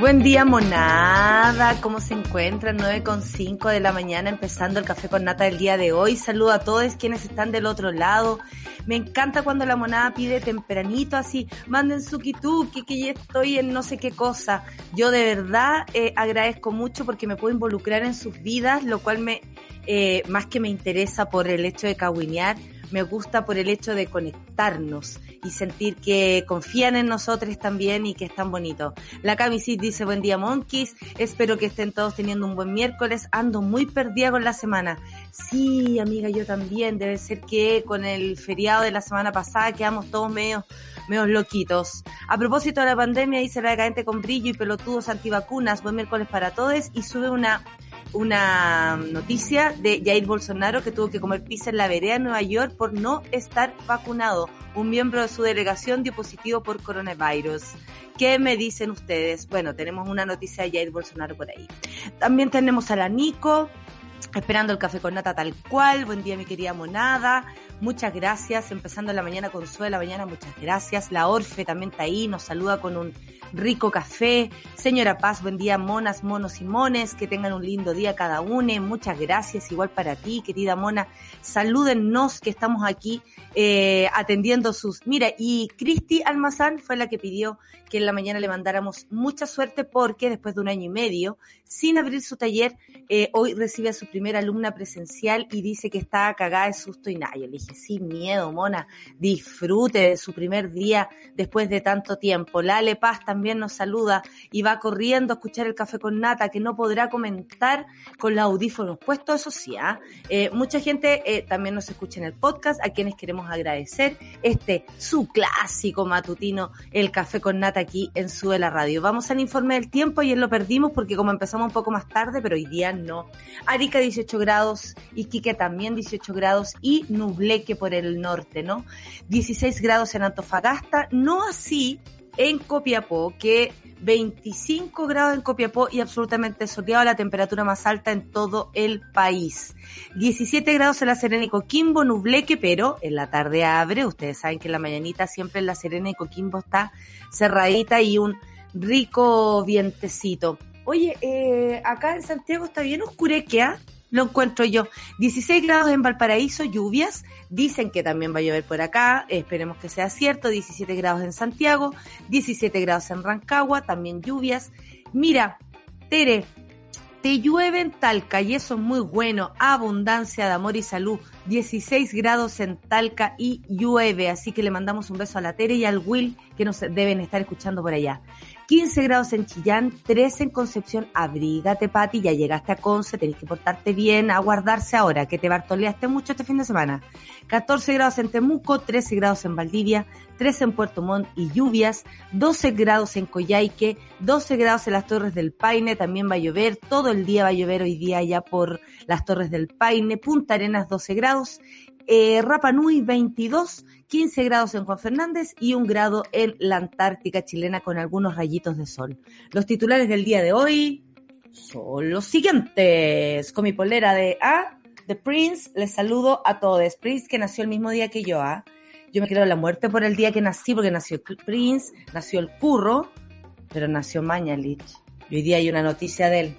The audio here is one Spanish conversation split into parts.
Buen día, monada. ¿Cómo se encuentran? 9.5 de la mañana, empezando el café con nata del día de hoy. Saludo a todos quienes están del otro lado. Me encanta cuando la monada pide tempranito, así, manden su kituki, que ya estoy en no sé qué cosa. Yo de verdad eh, agradezco mucho porque me puedo involucrar en sus vidas, lo cual me, eh, más que me interesa por el hecho de caguinear, me gusta por el hecho de conectarnos y sentir que confían en nosotros también y que es tan bonito. La Camisit dice buen día monkeys, espero que estén todos teniendo un buen miércoles, ando muy perdida con la semana. Sí, amiga, yo también, debe ser que con el feriado de la semana pasada quedamos todos medio medio loquitos. A propósito de la pandemia, dice la decadente con brillo y pelotudos antivacunas, buen miércoles para todos y sube una una noticia de Jair Bolsonaro que tuvo que comer pizza en la vereda de Nueva York por no estar vacunado. Un miembro de su delegación dio positivo por coronavirus. ¿Qué me dicen ustedes? Bueno, tenemos una noticia de Jair Bolsonaro por ahí. También tenemos a la Nico, esperando el café con nata tal cual. Buen día, mi querida monada. Muchas gracias. Empezando la mañana con Sue la mañana, muchas gracias. La Orfe también está ahí, nos saluda con un rico café. Señora Paz, buen día, monas, monos y mones, que tengan un lindo día cada uno. Muchas gracias, igual para ti, querida mona. Salúdennos que estamos aquí eh, atendiendo sus... Mira, y Cristi Almazán fue la que pidió que en la mañana le mandáramos mucha suerte porque después de un año y medio, sin abrir su taller, eh, hoy recibe a su primera alumna presencial y dice que está cagada de susto y nada. Yo le dije, sin miedo, mona, disfrute de su primer día después de tanto tiempo. Lale Paz también nos saluda y va corriendo a escuchar el café con nata, que no podrá comentar con los audífonos puestos, eso sí, ¿ah? eh, mucha gente eh, también nos escucha en el podcast, a quienes queremos agradecer este su clásico matutino, el café con nata aquí en Sube la Radio. Vamos al informe del tiempo, y lo perdimos porque como empezamos un poco más tarde, pero hoy día no. Arica 18 grados, Iquique también 18 grados y Nubleque por el norte, ¿no? 16 grados en Antofagasta, no así en Copiapó, que 25 grados en Copiapó y absolutamente soleado, la temperatura más alta en todo el país. 17 grados en La Serena y Coquimbo, nubleque, pero en la tarde abre. Ustedes saben que en la mañanita siempre en La Serena y Coquimbo está cerradita y un rico vientecito. Oye, eh, acá en Santiago está bien oscurequea, lo encuentro yo. 16 grados en Valparaíso, lluvias. Dicen que también va a llover por acá, esperemos que sea cierto. 17 grados en Santiago, 17 grados en Rancagua, también lluvias. Mira, Tere, te llueve en Talca y eso es muy bueno. Abundancia de amor y salud. 16 grados en Talca y llueve. Así que le mandamos un beso a la Tere y al Will que nos deben estar escuchando por allá. 15 grados en Chillán, 13 en Concepción. Abrígate, Pati, ya llegaste a Conce, tenés que portarte bien, a guardarse ahora, que te bartoleaste mucho este fin de semana. 14 grados en Temuco, 13 grados en Valdivia, 13 en Puerto Montt y lluvias, 12 grados en Coyhaique, 12 grados en las Torres del Paine, también va a llover, todo el día va a llover hoy día ya por las Torres del Paine, Punta Arenas 12 grados, eh, Rapa Nui 22, 15 grados en Juan Fernández y un grado en la Antártica chilena con algunos rayitos de sol. Los titulares del día de hoy son los siguientes. Con mi polera de A, The Prince, les saludo a todos. Prince que nació el mismo día que yo, ¿ah? Yo me creo la muerte por el día que nací, porque nació Prince, nació el curro, pero nació Mañalich. Y hoy día hay una noticia de él.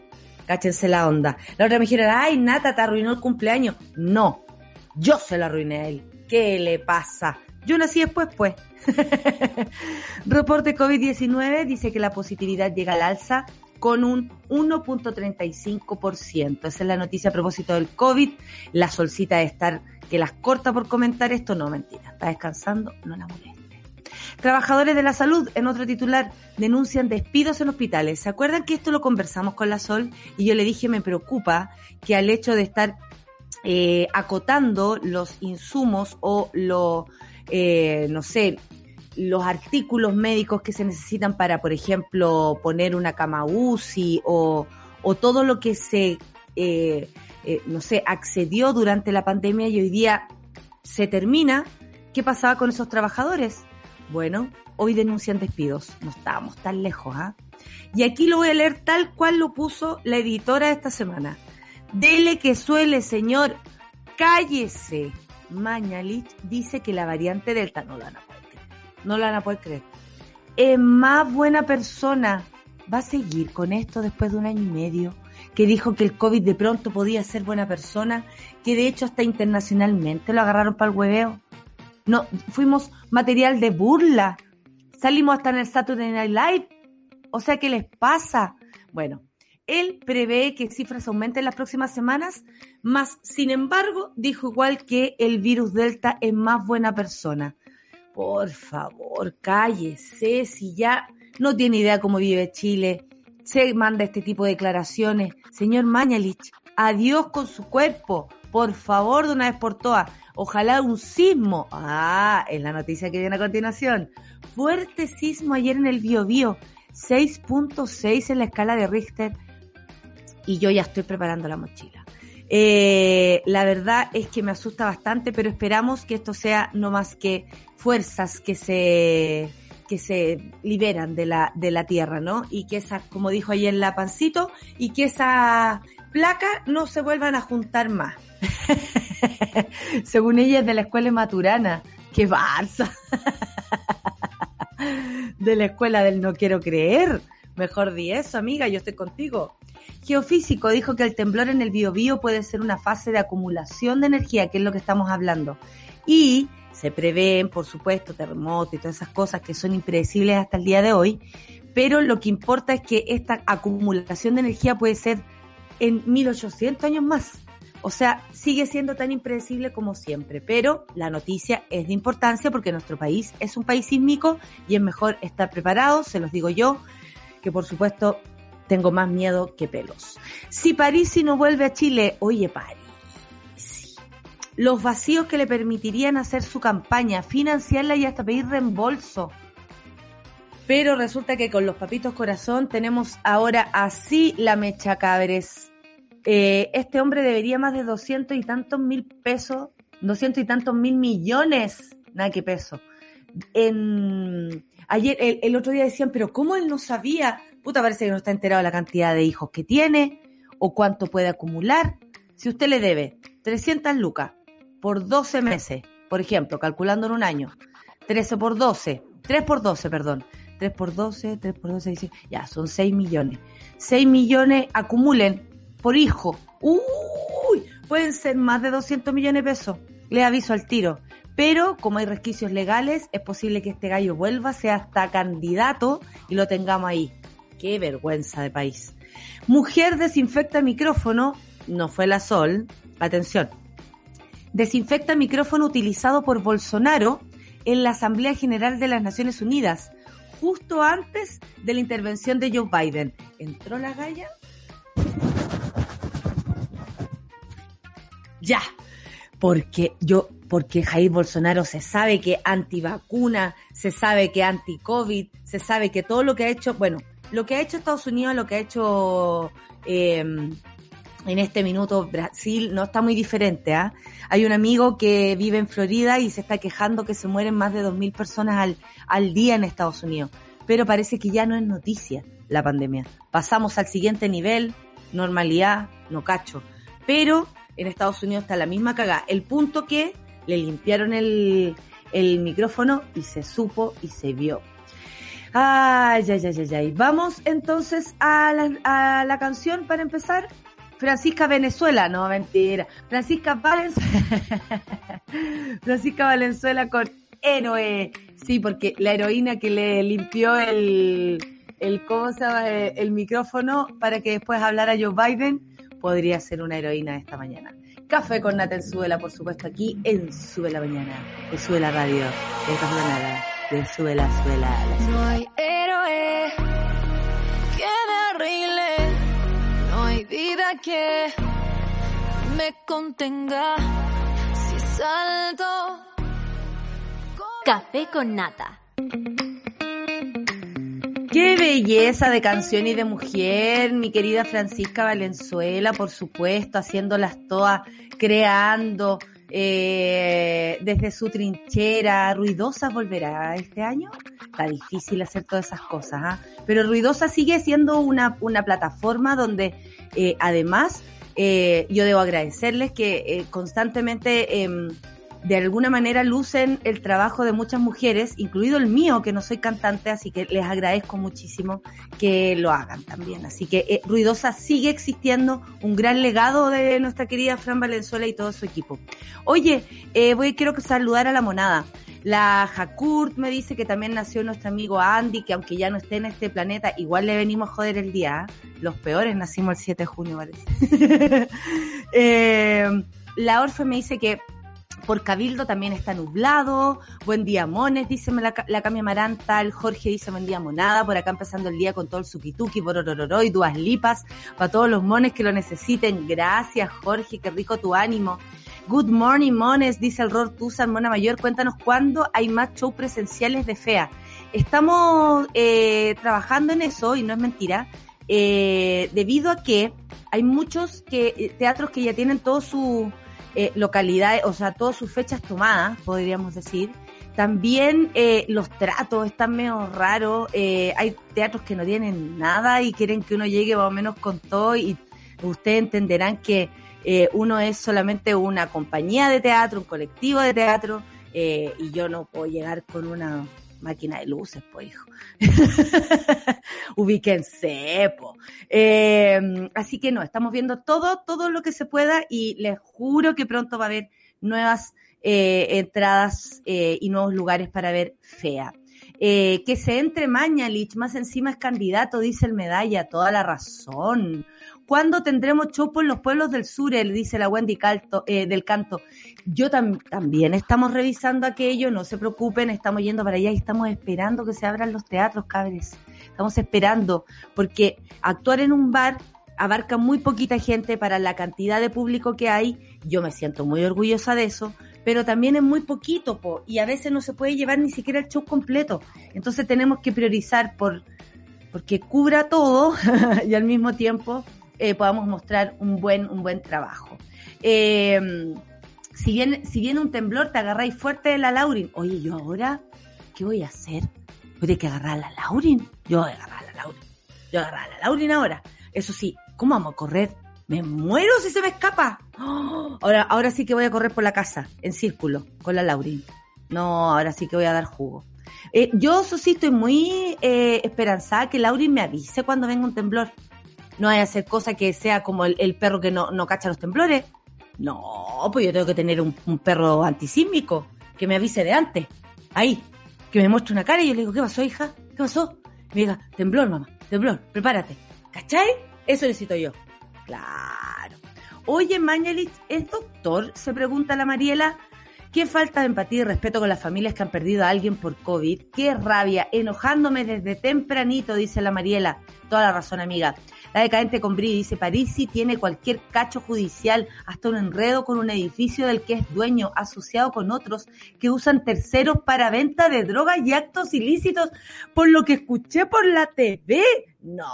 Cáchense la onda. La otra me dijeron, ay, Nata, te arruinó el cumpleaños. No, yo se lo arruiné a él. ¿Qué le pasa? Yo nací después, pues. Reporte COVID-19 dice que la positividad llega al alza con un 1.35%. Esa es la noticia a propósito del COVID. La solcita de estar que las corta por comentar esto. No, mentira. Está descansando, no la moleste. Trabajadores de la salud, en otro titular, denuncian despidos en hospitales. ¿Se acuerdan que esto lo conversamos con la Sol? Y yo le dije, me preocupa que al hecho de estar eh, acotando los insumos o lo, eh, no sé, los artículos médicos que se necesitan para, por ejemplo, poner una cama UCI o, o todo lo que se, eh, no sé, accedió durante la pandemia y hoy día se termina, ¿qué pasaba con esos trabajadores? Bueno, hoy denuncian despidos. No estábamos tan lejos, ¿ah? Y aquí lo voy a leer tal cual lo puso la editora esta semana. Dele que suele, señor. Cállese. Mañalich dice que la variante Delta no la van a poder creer. No la van a poder creer. Es más buena persona. ¿Va a seguir con esto después de un año y medio? Que dijo que el COVID de pronto podía ser buena persona, que de hecho hasta internacionalmente lo agarraron para el hueveo. No, fuimos material de burla. Salimos hasta en el Saturday Night Live. O sea, ¿qué les pasa? Bueno, él prevé que cifras aumenten en las próximas semanas, más, sin embargo, dijo igual que el virus Delta es más buena persona. Por favor, cállese, si ya no tiene idea cómo vive Chile, se manda este tipo de declaraciones. Señor Mañalich, adiós con su cuerpo, por favor, de una vez por todas. Ojalá un sismo. Ah, es la noticia que viene a continuación. Fuerte sismo ayer en el Biobío. 6.6 en la escala de Richter y yo ya estoy preparando la mochila. Eh, la verdad es que me asusta bastante, pero esperamos que esto sea no más que fuerzas que se que se liberan de la, de la tierra, ¿no? Y que esa, como dijo ayer la pancito, y que esa placa no se vuelvan a juntar más. Según ella es de la escuela maturana. ¡Qué barza! de la escuela del no quiero creer. Mejor di eso, amiga, yo estoy contigo. Geofísico dijo que el temblor en el biobío puede ser una fase de acumulación de energía, que es lo que estamos hablando. Y se prevén, por supuesto, terremotos y todas esas cosas que son impredecibles hasta el día de hoy, pero lo que importa es que esta acumulación de energía puede ser en 1800 años más. O sea, sigue siendo tan impredecible como siempre, pero la noticia es de importancia porque nuestro país es un país sísmico y es mejor estar preparado, se los digo yo, que por supuesto tengo más miedo que pelos. Si París no vuelve a Chile, oye París, los vacíos que le permitirían hacer su campaña, financiarla y hasta pedir reembolso. Pero resulta que con los papitos corazón tenemos ahora así la mecha cabres. Eh, este hombre debería más de doscientos y tantos mil pesos, doscientos y tantos mil millones, nada que peso. En, ayer, el otro día decían, pero ¿cómo él no sabía? Puta parece que no está enterado de la cantidad de hijos que tiene o cuánto puede acumular. Si usted le debe 300 lucas por 12 meses, por ejemplo, calculando en un año, 13 por 12, 3 por 12, perdón, 3 por 12, 3 por 12, ya, son 6 millones. 6 millones acumulen por hijo. Uy, pueden ser más de 200 millones de pesos. Le aviso al tiro. Pero como hay resquicios legales, es posible que este gallo vuelva, sea hasta candidato y lo tengamos ahí. Qué vergüenza de país. Mujer desinfecta micrófono, no fue la Sol, atención. Desinfecta micrófono utilizado por Bolsonaro en la Asamblea General de las Naciones Unidas, justo antes de la intervención de Joe Biden. ¿Entró la galla? Ya, porque yo, porque Jair Bolsonaro se sabe que antivacuna, se sabe que anti-COVID, se sabe que todo lo que ha hecho, bueno, lo que ha hecho Estados Unidos, lo que ha hecho eh, en este minuto Brasil, no está muy diferente. ¿ah? Hay un amigo que vive en Florida y se está quejando que se mueren más de 2.000 personas al, al día en Estados Unidos. Pero parece que ya no es noticia la pandemia. Pasamos al siguiente nivel, normalidad, no cacho. Pero en Estados Unidos está la misma cagada. El punto que le limpiaron el, el micrófono y se supo y se vio. Ay, ay, ay, ay, ay. Vamos entonces a la, a la canción para empezar. Francisca Venezuela, no, mentira. Francisca Valenzuela. Francisca Valenzuela con héroe. Sí, porque la heroína que le limpió el, el, ¿cómo se llama? el micrófono para que después hablara Joe Biden podría ser una heroína esta mañana. Café con Nata Suela, por supuesto, aquí en Sube la Mañana, en Sube la Radio, de nada de suela, suela. No hay héroe que me arregle, no hay vida que me contenga si salto. Café con nata. Qué belleza de canción y de mujer, mi querida Francisca Valenzuela, por supuesto, haciéndolas todas, creando, eh, desde su trinchera. Ruidosa volverá este año. Está difícil hacer todas esas cosas, ¿ah? pero Ruidosa sigue siendo una, una plataforma donde eh, además eh, yo debo agradecerles que constantemente em, de alguna manera lucen el trabajo de muchas mujeres, incluido el mío, que no soy cantante, así que les agradezco muchísimo que lo hagan también. Así que eh, Ruidosa sigue existiendo, un gran legado de nuestra querida Fran Valenzuela y todo su equipo. Oye, eh, voy quiero saludar a la monada. La Jakurt me dice que también nació nuestro amigo Andy, que aunque ya no esté en este planeta, igual le venimos a joder el día. ¿eh? Los peores nacimos el 7 de junio, parece. eh, la Orfe me dice que por Cabildo también está nublado. Buen día, Mones, dice la, la Cami Amaranta. El Jorge dice buen día, Monada. Por acá empezando el día con todo el suquituki, por y duas lipas. Para todos los mones que lo necesiten. Gracias, Jorge, qué rico tu ánimo. Good morning, Mones, dice el Ror Tuzan, Mona Mayor. Cuéntanos cuándo hay más shows presenciales de FEA. Estamos eh, trabajando en eso y no es mentira. Eh, debido a que hay muchos que, teatros que ya tienen todo su eh, localidades, o sea, todas sus fechas tomadas, podríamos decir. También eh, los tratos están medio raros. Eh, hay teatros que no tienen nada y quieren que uno llegue más o menos con todo y ustedes entenderán que eh, uno es solamente una compañía de teatro, un colectivo de teatro eh, y yo no puedo llegar con una máquina de luces, pues hijo. Ubíquense, po. Eh, así que no, estamos viendo todo, todo lo que se pueda y les juro que pronto va a haber nuevas eh, entradas eh, y nuevos lugares para ver FEA. Eh, que se entre Mañalich, más encima es candidato, dice el medalla, toda la razón. ¿Cuándo tendremos chopo en los pueblos del sur? Le dice la Wendy Calto, del Canto. Yo tam también estamos revisando aquello, no se preocupen, estamos yendo para allá y estamos esperando que se abran los teatros, cabres. Estamos esperando, porque actuar en un bar abarca muy poquita gente para la cantidad de público que hay. Yo me siento muy orgullosa de eso, pero también es muy poquito, po, y a veces no se puede llevar ni siquiera el show completo. Entonces tenemos que priorizar por porque cubra todo y al mismo tiempo eh, podamos mostrar un buen, un buen trabajo. Eh, si viene, si viene un temblor, te agarráis fuerte de la Laurin. Oye, yo ahora, ¿qué voy a hacer? Voy a que agarrar a la Laurin. Yo voy a agarrar a la Laurin. Yo voy a agarrar a la Laurin ahora. Eso sí, ¿cómo vamos a correr? Me muero si se me escapa. ¡Oh! Ahora, ahora sí que voy a correr por la casa, en círculo, con la Laurin. No, ahora sí que voy a dar jugo. Eh, yo, eso sí, estoy muy eh, esperanzada que Laurin me avise cuando venga un temblor. No hay a hacer cosa que sea como el, el perro que no, no cacha los temblores. No, pues yo tengo que tener un, perro antisísmico que me avise de antes. Ahí, que me muestre una cara y yo le digo, ¿qué pasó, hija? ¿Qué pasó? Y me diga, temblor, mamá, temblor, prepárate. ¿Cachai? Eso necesito yo. Claro. Oye, Mañalich, ¿es doctor? Se pregunta la Mariela. Qué falta de empatía y respeto con las familias que han perdido a alguien por COVID. Qué rabia, enojándome desde tempranito, dice la Mariela. Toda la razón, amiga. La decadente con Bri dice, Parisi tiene cualquier cacho judicial, hasta un enredo con un edificio del que es dueño, asociado con otros que usan terceros para venta de drogas y actos ilícitos, por lo que escuché por la TV. No,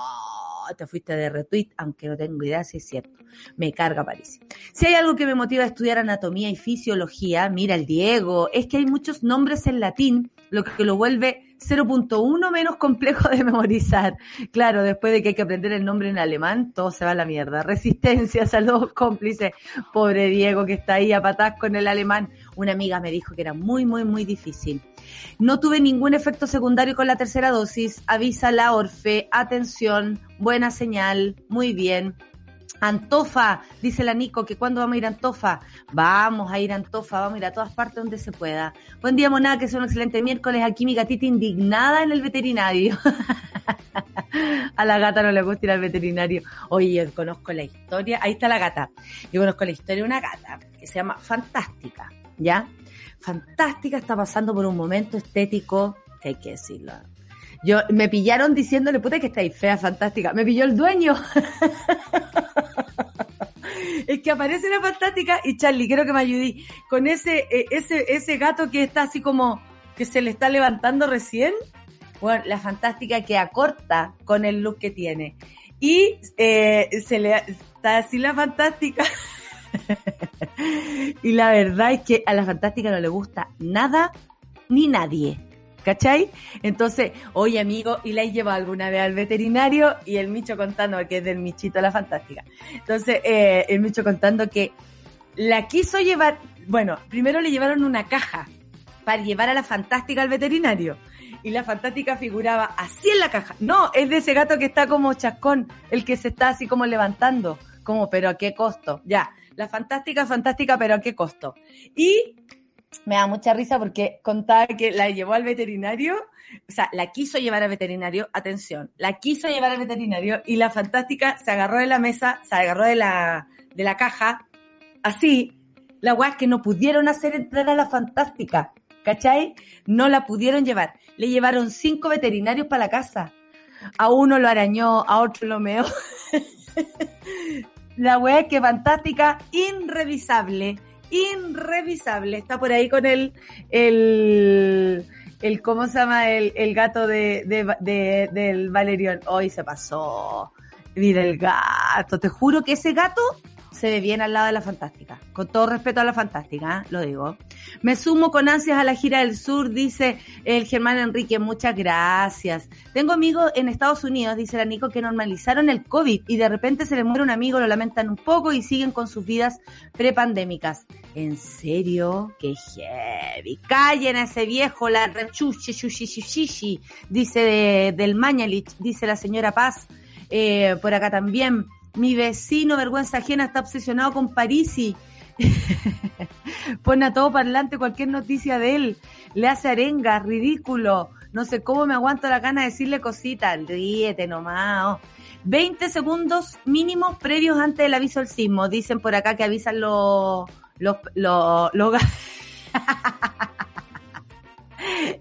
te fuiste de retweet, aunque no tengo idea si es cierto. Me carga París. Si hay algo que me motiva a estudiar anatomía y fisiología, mira el Diego, es que hay muchos nombres en latín, lo que lo vuelve 0.1 menos complejo de memorizar. Claro, después de que hay que aprender el nombre en alemán, todo se va a la mierda. Resistencia, saludos cómplices. Pobre Diego que está ahí a patas con el alemán. Una amiga me dijo que era muy, muy, muy difícil. No tuve ningún efecto secundario con la tercera dosis. Avisa la Orfe. Atención. Buena señal. Muy bien. Antofa, dice la Nico, que cuando vamos a ir a Antofa. Vamos a ir a Antofa, vamos a ir a todas partes donde se pueda. Buen día, Monada, que es un excelente miércoles. Aquí mi gatita indignada en el veterinario. a la gata no le gusta ir al veterinario. Oye, conozco la historia. Ahí está la gata. Yo conozco la historia de una gata que se llama Fantástica, ¿ya? Fantástica está pasando por un momento estético, que hay que decirlo. Yo, me pillaron diciéndole, puta que estáis fea, fantástica. Me pilló el dueño. es que aparece la fantástica y Charlie, quiero que me ayudí con ese, ese, ese gato que está así como que se le está levantando recién. Bueno, la fantástica que acorta con el look que tiene. Y eh, se le está así la fantástica. y la verdad es que a la fantástica no le gusta nada ni nadie. ¿Cachai? Entonces, oye amigo, ¿y la he llevado alguna vez al veterinario? Y el Micho contando, que es del Michito la Fantástica. Entonces, eh, el Micho contando que la quiso llevar, bueno, primero le llevaron una caja para llevar a la Fantástica al veterinario. Y la Fantástica figuraba así en la caja. No, es de ese gato que está como chascón, el que se está así como levantando. Como, pero a qué costo. Ya, la Fantástica, Fantástica, pero a qué costo. Y me da mucha risa porque contaba que la llevó al veterinario, o sea, la quiso llevar al veterinario, atención, la quiso llevar al veterinario y la fantástica se agarró de la mesa, se agarró de la, de la caja, así, la weá es que no pudieron hacer entrar a la fantástica, ¿cachai? No la pudieron llevar. Le llevaron cinco veterinarios para la casa. A uno lo arañó, a otro lo meó. la weá es que fantástica, irrevisable irrevisable. Está por ahí con el, el, el ¿cómo se llama? El, el gato de, de, del Valerión. Hoy se pasó. Mira el gato. Te juro que ese gato se ve bien al lado de la fantástica. Con todo respeto a la fantástica, ¿eh? lo digo. Me sumo con ansias a la gira del sur, dice el Germán Enrique. Muchas gracias. Tengo amigos en Estados Unidos, dice la Nico, que normalizaron el COVID y de repente se les muere un amigo, lo lamentan un poco y siguen con sus vidas prepandémicas. ¿En serio? ¡Qué heavy! Callen a ese viejo, la rechuche, dice del Mañalich, dice la señora Paz. Eh, por acá también. Mi vecino, vergüenza ajena, está obsesionado con Parisi. Pone a todo parlante cualquier noticia de él. Le hace arenga, ridículo. No sé cómo me aguanto la gana de decirle cositas. Ríete nomás. 20 segundos mínimos previos antes del aviso del sismo. Dicen por acá que avisan los... los, los,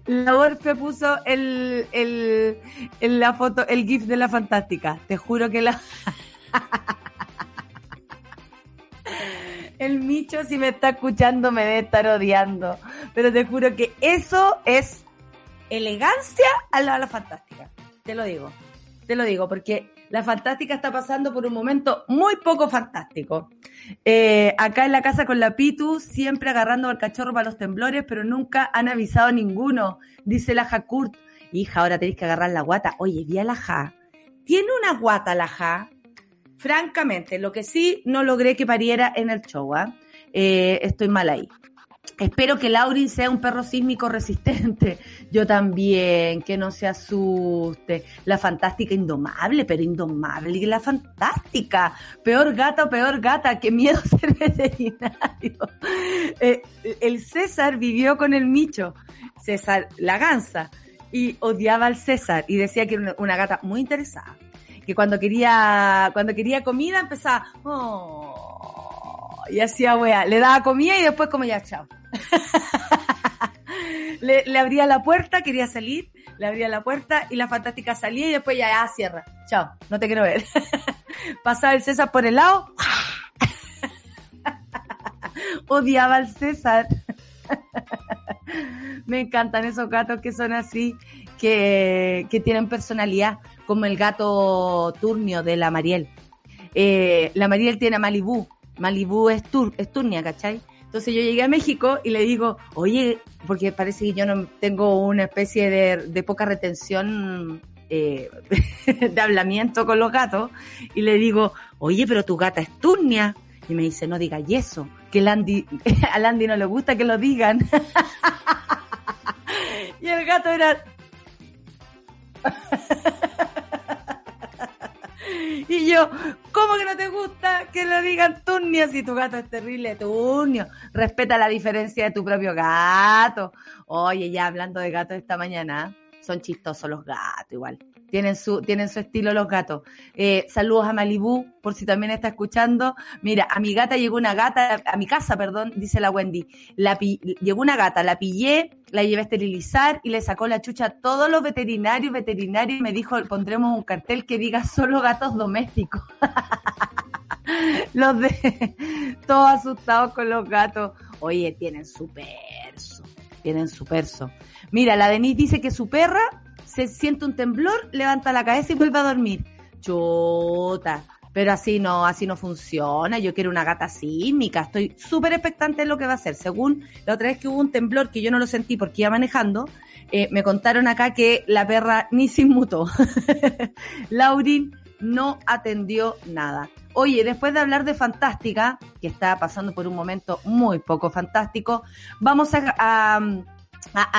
La Orfe puso el, el, el, la foto, el GIF de la fantástica. Te juro que la... El Micho, si me está escuchando, me debe estar odiando. Pero te juro que eso es elegancia a la, la fantástica. Te lo digo. Te lo digo, porque la fantástica está pasando por un momento muy poco fantástico. Eh, acá en la casa con la Pitu, siempre agarrando al cachorro para los temblores, pero nunca han avisado ninguno. Dice la Jacurt. Hija, ahora tenéis que agarrar la guata. Oye, vi a la Ja. Tiene una guata la Ja francamente, lo que sí no logré que pariera en el show, ¿ah? eh, estoy mal ahí. Espero que Laurin sea un perro sísmico resistente. Yo también, que no se asuste. La fantástica indomable, pero indomable. La fantástica. Peor gata peor gata. Qué miedo ser veterinario. Eh, el César vivió con el Micho. César, la gansa. Y odiaba al César. Y decía que era una gata muy interesada que cuando quería, cuando quería comida empezaba, oh, y hacía wea, le daba comida y después como ya, chao. le, abría la puerta, quería salir, le abría la puerta y la fantástica salía y después ya, ya cierra. Chao, no te quiero ver. Pasaba el César por el lado. Odiaba al César. Me encantan esos gatos que son así, que, que tienen personalidad como el gato turnio de la Mariel. Eh, la Mariel tiene a Malibú, Malibú es, tur, es turnia, ¿cachai? Entonces yo llegué a México y le digo, oye, porque parece que yo no tengo una especie de, poca retención eh, de hablamiento con los gatos, y le digo, oye, pero tu gata es turnia. Y me dice, no digas eso, que el Andy, al Andy no le gusta que lo digan. y el gato era... Y yo, ¿cómo que no te gusta que lo digan turnio si tu gato es terrible turnio? Respeta la diferencia de tu propio gato. Oye, ya hablando de gatos esta mañana, son chistosos los gatos igual. Tienen su, tienen su estilo los gatos. Eh, saludos a Malibú, por si también está escuchando. Mira, a mi gata llegó una gata, a mi casa, perdón, dice la Wendy. La llegó una gata, la pillé, la llevé a esterilizar y le sacó la chucha a todos los veterinarios, veterinarios, y me dijo, pondremos un cartel que diga solo gatos domésticos. los de, todos asustados con los gatos. Oye, tienen su perso, tienen su perso. Mira, la Denise dice que su perra se siente un temblor, levanta la cabeza y vuelve a dormir. Chota, Pero así no, así no funciona. Yo quiero una gata sísmica. Estoy súper expectante de lo que va a ser. Según la otra vez que hubo un temblor que yo no lo sentí porque iba manejando, eh, me contaron acá que la perra ni se inmutó. Laurin no atendió nada. Oye, después de hablar de Fantástica, que está pasando por un momento muy poco fantástico, vamos a,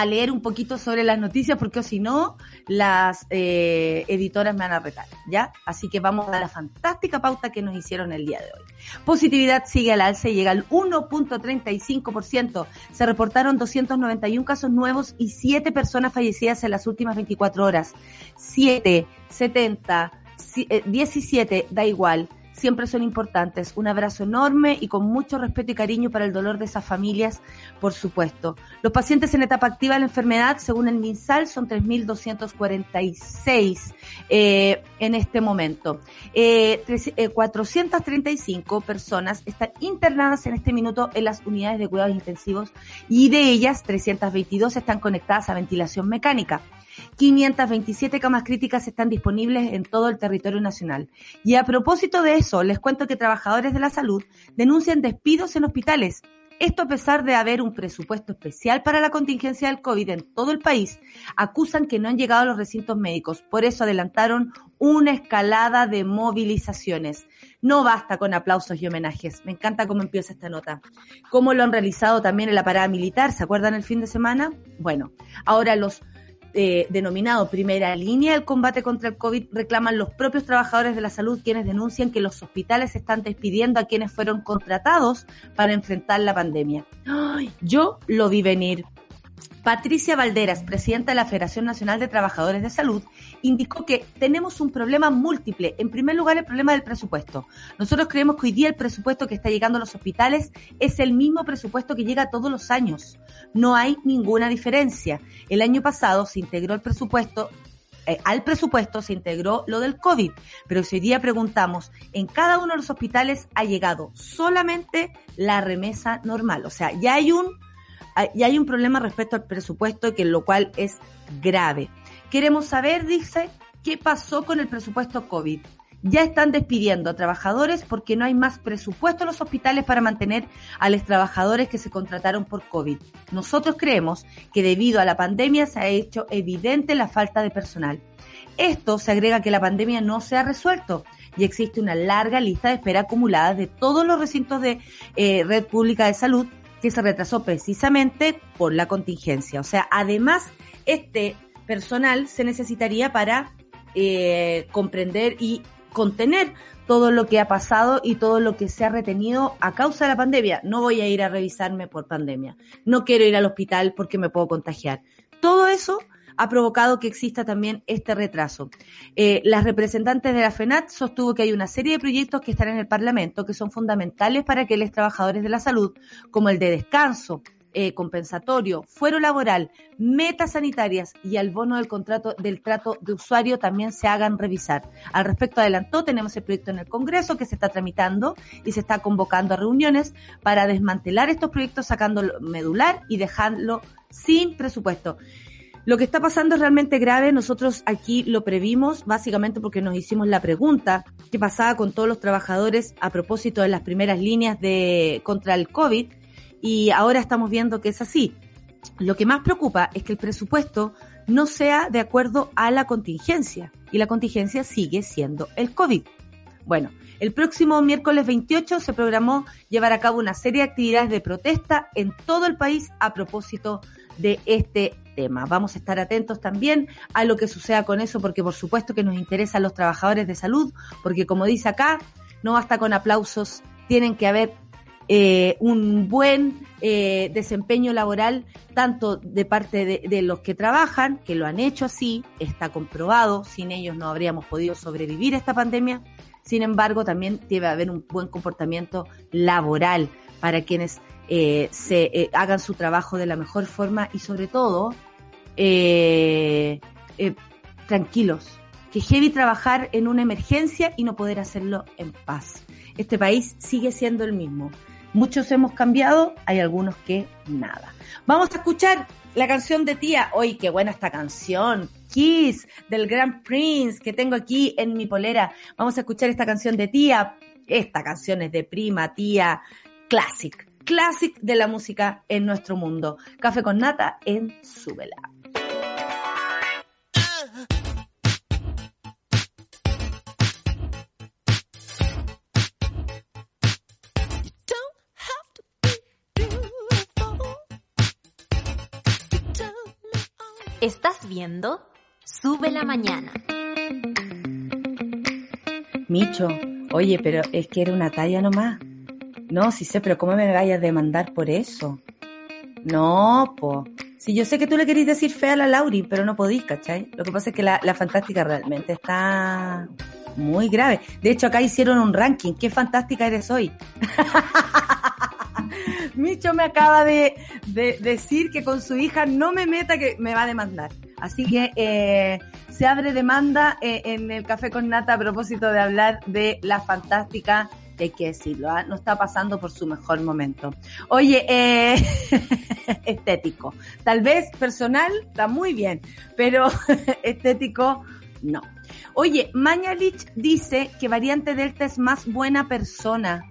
leer un poquito sobre las noticias porque si no, las eh, editoras me van a retar, ¿ya? Así que vamos a la fantástica pauta que nos hicieron el día de hoy. Positividad sigue al alza y llega al 1.35%. Se reportaron 291 casos nuevos y 7 personas fallecidas en las últimas 24 horas. 7, 70, 17, da igual siempre son importantes. Un abrazo enorme y con mucho respeto y cariño para el dolor de esas familias, por supuesto. Los pacientes en etapa activa de la enfermedad, según el MinSal, son 3.246 eh, en este momento. Eh, 435 eh, personas están internadas en este minuto en las unidades de cuidados intensivos y de ellas 322 están conectadas a ventilación mecánica. 527 camas críticas están disponibles en todo el territorio nacional. Y a propósito de eso, les cuento que trabajadores de la salud denuncian despidos en hospitales. Esto a pesar de haber un presupuesto especial para la contingencia del COVID en todo el país, acusan que no han llegado a los recintos médicos. Por eso adelantaron una escalada de movilizaciones. No basta con aplausos y homenajes. Me encanta cómo empieza esta nota. Cómo lo han realizado también en la parada militar. ¿Se acuerdan el fin de semana? Bueno, ahora los eh, denominado primera línea del combate contra el COVID reclaman los propios trabajadores de la salud quienes denuncian que los hospitales están despidiendo a quienes fueron contratados para enfrentar la pandemia. yo lo vi venir. Patricia Valderas, presidenta de la Federación Nacional de Trabajadores de Salud, indicó que tenemos un problema múltiple. En primer lugar, el problema del presupuesto. Nosotros creemos que hoy día el presupuesto que está llegando a los hospitales es el mismo presupuesto que llega todos los años. No hay ninguna diferencia. El año pasado se integró el presupuesto eh, al presupuesto se integró lo del COVID, pero si hoy día preguntamos, en cada uno de los hospitales ha llegado solamente la remesa normal, o sea, ya hay un y hay un problema respecto al presupuesto, que lo cual es grave. Queremos saber, dice, qué pasó con el presupuesto COVID. Ya están despidiendo a trabajadores porque no hay más presupuesto en los hospitales para mantener a los trabajadores que se contrataron por COVID. Nosotros creemos que debido a la pandemia se ha hecho evidente la falta de personal. Esto se agrega que la pandemia no se ha resuelto y existe una larga lista de espera acumulada de todos los recintos de eh, red pública de salud que se retrasó precisamente por la contingencia. O sea, además, este personal se necesitaría para eh, comprender y contener todo lo que ha pasado y todo lo que se ha retenido a causa de la pandemia. No voy a ir a revisarme por pandemia. No quiero ir al hospital porque me puedo contagiar. Todo eso ha provocado que exista también este retraso. Eh, las representantes de la FENAT sostuvo que hay una serie de proyectos que están en el Parlamento que son fundamentales para que los trabajadores de la salud, como el de descanso, eh, compensatorio, fuero laboral, metas sanitarias y al bono del contrato del trato de usuario también se hagan revisar. Al respecto adelantó, tenemos el proyecto en el Congreso que se está tramitando y se está convocando a reuniones para desmantelar estos proyectos sacando medular y dejarlo sin presupuesto. Lo que está pasando es realmente grave. Nosotros aquí lo previmos básicamente porque nos hicimos la pregunta qué pasaba con todos los trabajadores a propósito de las primeras líneas de contra el COVID y ahora estamos viendo que es así. Lo que más preocupa es que el presupuesto no sea de acuerdo a la contingencia y la contingencia sigue siendo el COVID. Bueno, el próximo miércoles 28 se programó llevar a cabo una serie de actividades de protesta en todo el país a propósito de este tema. Vamos a estar atentos también a lo que suceda con eso, porque por supuesto que nos interesan los trabajadores de salud, porque como dice acá, no basta con aplausos, tienen que haber eh, un buen eh, desempeño laboral, tanto de parte de, los que trabajan, que lo han hecho así, está comprobado, sin ellos no habríamos podido sobrevivir a esta pandemia. Sin embargo, también debe haber un buen comportamiento laboral para quienes eh, se hagan su trabajo de la mejor forma y sobre todo tranquilos. Que heavy trabajar en una emergencia y no poder hacerlo en paz. Este país sigue siendo el mismo. Muchos hemos cambiado, hay algunos que nada. Vamos a escuchar la canción de tía. Hoy, qué buena esta canción. Kiss del Grand Prince que tengo aquí en mi polera. Vamos a escuchar esta canción de tía. Esta canción es de prima, tía, classic, classic de la música en nuestro mundo. Café con nata en Súbela. Estás viendo Sube la Mañana. Micho, oye, pero es que era una talla nomás. No, sí sé, pero ¿cómo me vayas a demandar por eso? No, po. Si yo sé que tú le querís decir fea a la Lauri, pero no podís, ¿cachai? Lo que pasa es que la, la fantástica realmente está muy grave. De hecho, acá hicieron un ranking. ¿Qué fantástica eres hoy? Micho me acaba de, decir que con su hija no me meta que me va a demandar. Así que eh, se abre demanda eh, en el Café con Nata a propósito de hablar de la fantástica, hay que decirlo, ¿ah? no está pasando por su mejor momento. Oye, eh, estético. Tal vez personal está muy bien, pero estético no. Oye, Mañalich dice que variante Delta es más buena persona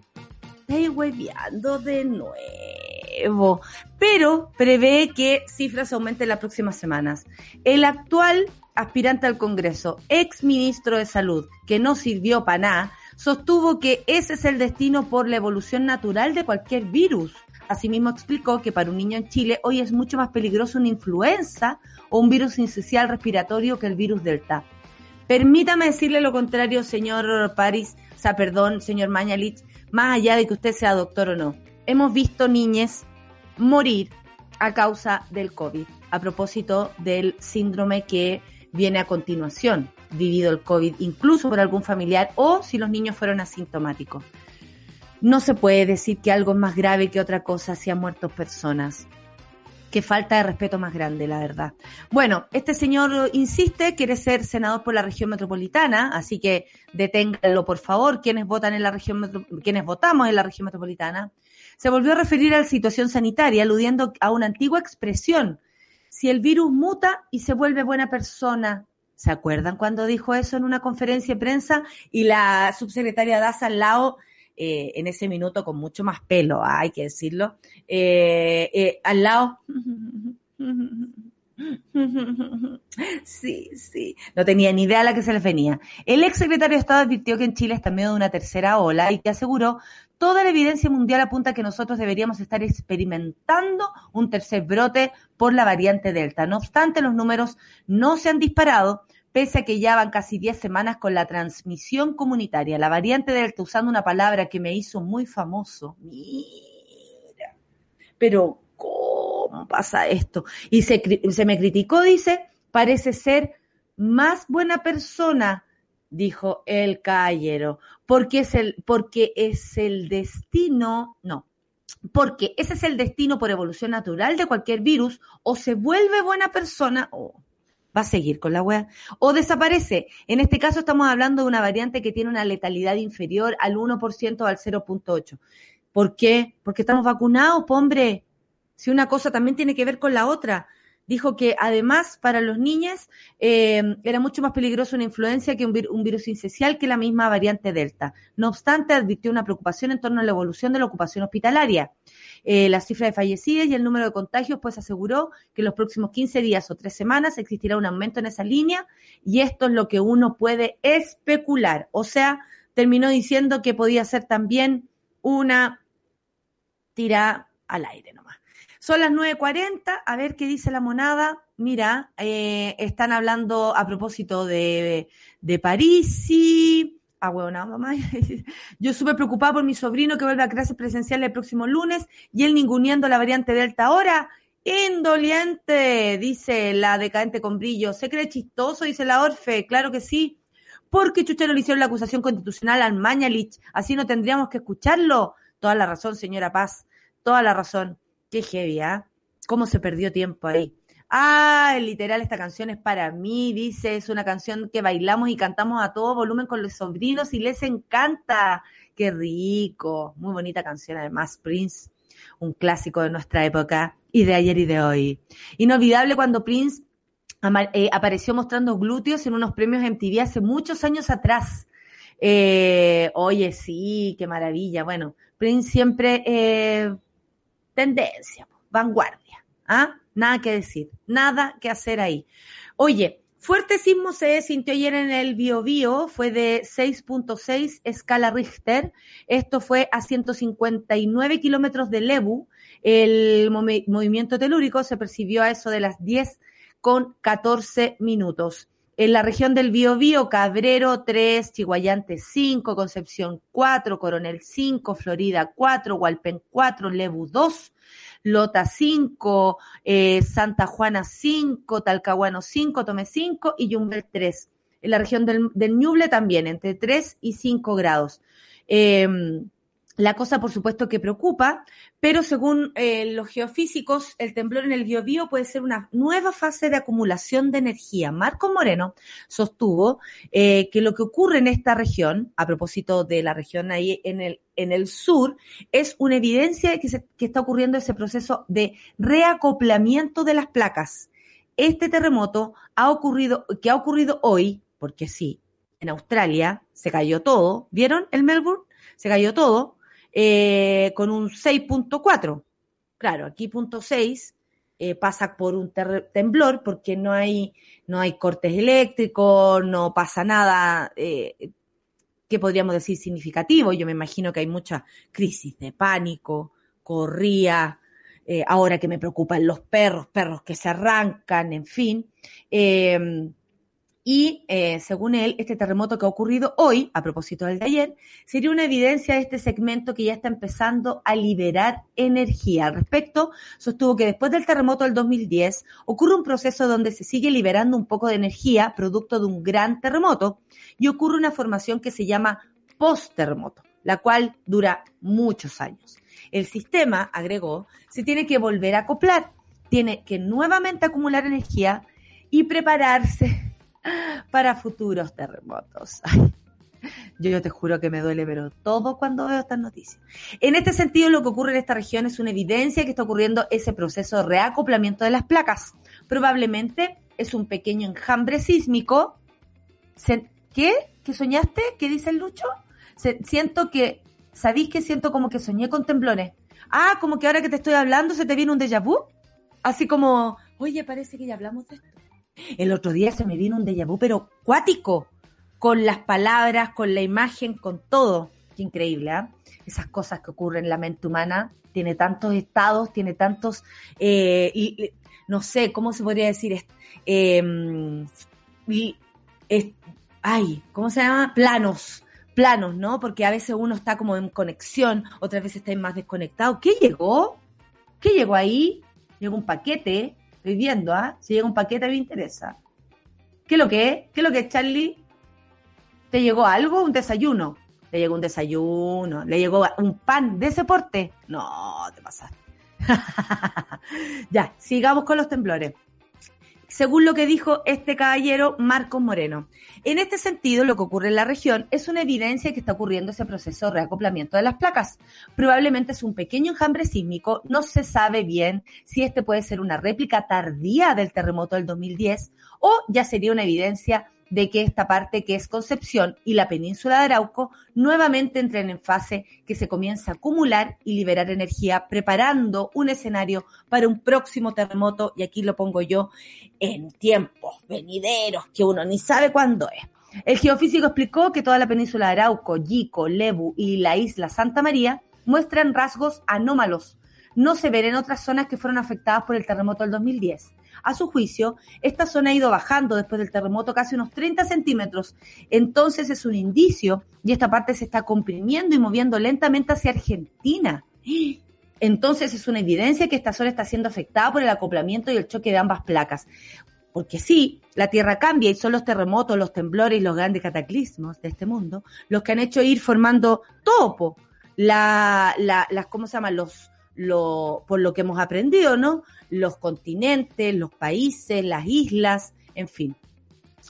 estáis hueveando de nuevo. Pero prevé que cifras aumenten en las próximas semanas. El actual aspirante al Congreso, ex ministro de Salud, que no sirvió para nada, sostuvo que ese es el destino por la evolución natural de cualquier virus. Asimismo explicó que para un niño en Chile hoy es mucho más peligroso una influenza o un virus incisional respiratorio que el virus Delta. Permítame decirle lo contrario, señor Paris, o sea, perdón, señor Mañalich, más allá de que usted sea doctor o no. Hemos visto niñas morir a causa del COVID, a propósito del síndrome que viene a continuación, vivido el COVID, incluso por algún familiar o si los niños fueron asintomáticos. No se puede decir que algo es más grave que otra cosa si han muerto personas qué falta de respeto más grande, la verdad. Bueno, este señor insiste, quiere ser senador por la región metropolitana, así que deténganlo, por favor, quienes votan en la región quienes votamos en la región metropolitana. Se volvió a referir a la situación sanitaria, aludiendo a una antigua expresión. Si el virus muta y se vuelve buena persona, ¿se acuerdan cuando dijo eso en una conferencia de prensa? Y la subsecretaria Daza al lado eh, en ese minuto con mucho más pelo, hay que decirlo, eh, eh, al lado. Sí, sí, no tenía ni idea a la que se les venía. El ex secretario de Estado advirtió que en Chile está en medio de una tercera ola y que aseguró toda la evidencia mundial apunta que nosotros deberíamos estar experimentando un tercer brote por la variante Delta. No obstante, los números no se han disparado pese a que ya van casi 10 semanas con la transmisión comunitaria. La variante Delta, usando una palabra que me hizo muy famoso. Mira, pero ¿cómo pasa esto? Y se, se me criticó, dice, parece ser más buena persona, dijo el caballero, porque es el, porque es el destino, no, porque ese es el destino por evolución natural de cualquier virus, o se vuelve buena persona, o va a seguir con la wea. O desaparece. En este caso estamos hablando de una variante que tiene una letalidad inferior al 1% o al 0.8. ¿Por qué? Porque estamos vacunados, hombre. Si una cosa también tiene que ver con la otra dijo que además para los niños eh, era mucho más peligroso una influencia que un, virus incesial que la misma variante Delta. No obstante, advirtió una preocupación en torno a la evolución de la ocupación hospitalaria. Eh, la cifra de fallecidos y el número de contagios, pues aseguró que en los próximos 15 días o tres semanas existirá un aumento en esa línea y esto es lo que uno puede especular. O sea, terminó diciendo que podía ser también una tira al aire nomás. Son las 9.40, a ver qué dice la monada. Mira, eh, están hablando a propósito de, de París y... Ah, bueno, mamá. Yo súper preocupada por mi sobrino que vuelve a clases presenciales el próximo lunes y él ninguneando la variante Delta ahora. Indoliente, dice la decadente con brillo. ¿Se cree chistoso? Dice la Orfe. Claro que sí. Porque Chucha no le hicieron la acusación constitucional al Mañalich. Así no tendríamos que escucharlo. Toda la razón, señora Paz. Toda la razón. Qué heavy, ¿ah? ¿Cómo se perdió tiempo ahí? Ah, literal, esta canción es para mí, dice, es una canción que bailamos y cantamos a todo volumen con los sobrinos y les encanta. Qué rico, muy bonita canción además, Prince, un clásico de nuestra época y de ayer y de hoy. Inolvidable cuando Prince eh, apareció mostrando glúteos en unos premios MTV hace muchos años atrás. Eh, oye, sí, qué maravilla. Bueno, Prince siempre eh, tendencia, vanguardia. ¿ah? Nada que decir, nada que hacer ahí. Oye, fuerte sismo se sintió ayer en el Biobío, fue de 6.6 escala Richter. Esto fue a 159 kilómetros de Lebu. El movimiento telúrico se percibió a eso de las 10 con 14 minutos. En la región del Biobío, Cabrero 3, Chihuayante 5, Concepción 4, Coronel 5, Florida 4, Hualpen 4, Lebu 2, Lota 5, eh, Santa Juana 5, Talcahuano 5, Tome 5 y Yumbel 3. En la región del, del Ñuble también, entre 3 y 5 grados. Eh, la cosa, por supuesto, que preocupa, pero según eh, los geofísicos, el temblor en el Biobío puede ser una nueva fase de acumulación de energía. Marco Moreno sostuvo eh, que lo que ocurre en esta región, a propósito de la región ahí en el, en el sur, es una evidencia de que, se, que está ocurriendo ese proceso de reacoplamiento de las placas. Este terremoto ha ocurrido, que ha ocurrido hoy, porque sí, en Australia se cayó todo, ¿vieron el Melbourne? Se cayó todo, eh, con un 6.4. Claro, aquí punto 6 eh, pasa por un temblor porque no hay, no hay cortes eléctricos, no pasa nada eh, que podríamos decir significativo. Yo me imagino que hay mucha crisis de pánico, corría, ahora que me preocupan los perros, perros que se arrancan, en fin. Y eh, según él, este terremoto que ha ocurrido hoy, a propósito del de ayer, sería una evidencia de este segmento que ya está empezando a liberar energía. Al respecto, sostuvo que después del terremoto del 2010 ocurre un proceso donde se sigue liberando un poco de energía producto de un gran terremoto y ocurre una formación que se llama post-terremoto, la cual dura muchos años. El sistema, agregó, se tiene que volver a acoplar, tiene que nuevamente acumular energía y prepararse para futuros terremotos. yo te juro que me duele, pero todo cuando veo estas noticias. En este sentido, lo que ocurre en esta región es una evidencia que está ocurriendo ese proceso de reacoplamiento de las placas. Probablemente es un pequeño enjambre sísmico. ¿Qué? ¿Qué soñaste? ¿Qué dice el Lucho? siento que, ¿sabéis que siento como que soñé con temblores? Ah, como que ahora que te estoy hablando se te viene un déjà vu. Así como, oye, parece que ya hablamos de esto. El otro día se me vino un déjà vu, pero cuático, con las palabras, con la imagen, con todo. Qué increíble, ¿eh? Esas cosas que ocurren en la mente humana. Tiene tantos estados, tiene tantos, eh, y, no sé, ¿cómo se podría decir? Eh, y, es, ay, ¿cómo se llama? Planos planos, ¿no? Porque a veces uno está como en conexión, otras veces está más desconectado. ¿Qué llegó? ¿Qué llegó ahí? Llegó un paquete, Viendo, ¿ah? Si llega un paquete me interesa. ¿Qué es lo que es? ¿Qué es lo que es, Charlie? ¿Te llegó algo? ¿Un desayuno? Le llegó un desayuno, le llegó un pan de ese porte. No, te pasaste. ya, sigamos con los temblores según lo que dijo este caballero Marcos Moreno. En este sentido, lo que ocurre en la región es una evidencia que está ocurriendo ese proceso de reacoplamiento de las placas. Probablemente es un pequeño enjambre sísmico, no se sabe bien si este puede ser una réplica tardía del terremoto del 2010 o ya sería una evidencia de que esta parte que es Concepción y la península de Arauco nuevamente entren en fase que se comienza a acumular y liberar energía, preparando un escenario para un próximo terremoto, y aquí lo pongo yo, en tiempos venideros que uno ni sabe cuándo es. El geofísico explicó que toda la península de Arauco, Yico, Lebu y la isla Santa María muestran rasgos anómalos. No se ven en otras zonas que fueron afectadas por el terremoto del 2010. A su juicio, esta zona ha ido bajando después del terremoto casi unos 30 centímetros. Entonces es un indicio y esta parte se está comprimiendo y moviendo lentamente hacia Argentina. Entonces es una evidencia que esta zona está siendo afectada por el acoplamiento y el choque de ambas placas. Porque sí, la Tierra cambia y son los terremotos, los temblores y los grandes cataclismos de este mundo los que han hecho ir formando topo, la, la, las, ¿cómo se llaman? Los, lo, por lo que hemos aprendido, ¿no? Los continentes, los países, las islas, en fin.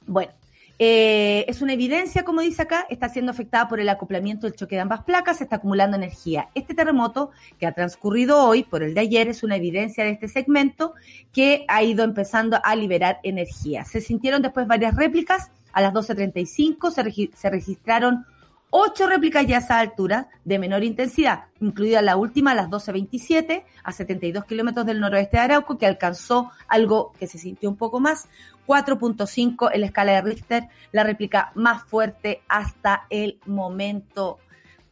Bueno, Eh, es una evidencia, como dice acá, está siendo afectada por el acoplamiento del choque de ambas placas, se está acumulando energía. Este terremoto que ha transcurrido hoy por el de ayer es una evidencia de este segmento que ha ido empezando a liberar energía. Se sintieron después varias réplicas. A las 12.35 se, se registraron ocho réplicas ya a esa altura de menor intensidad, incluida la última a las 12.27 a 72 kilómetros del noroeste de Arauco, que alcanzó algo que se sintió un poco más, 4.5 en la escala de Richter, la réplica más fuerte hasta el momento.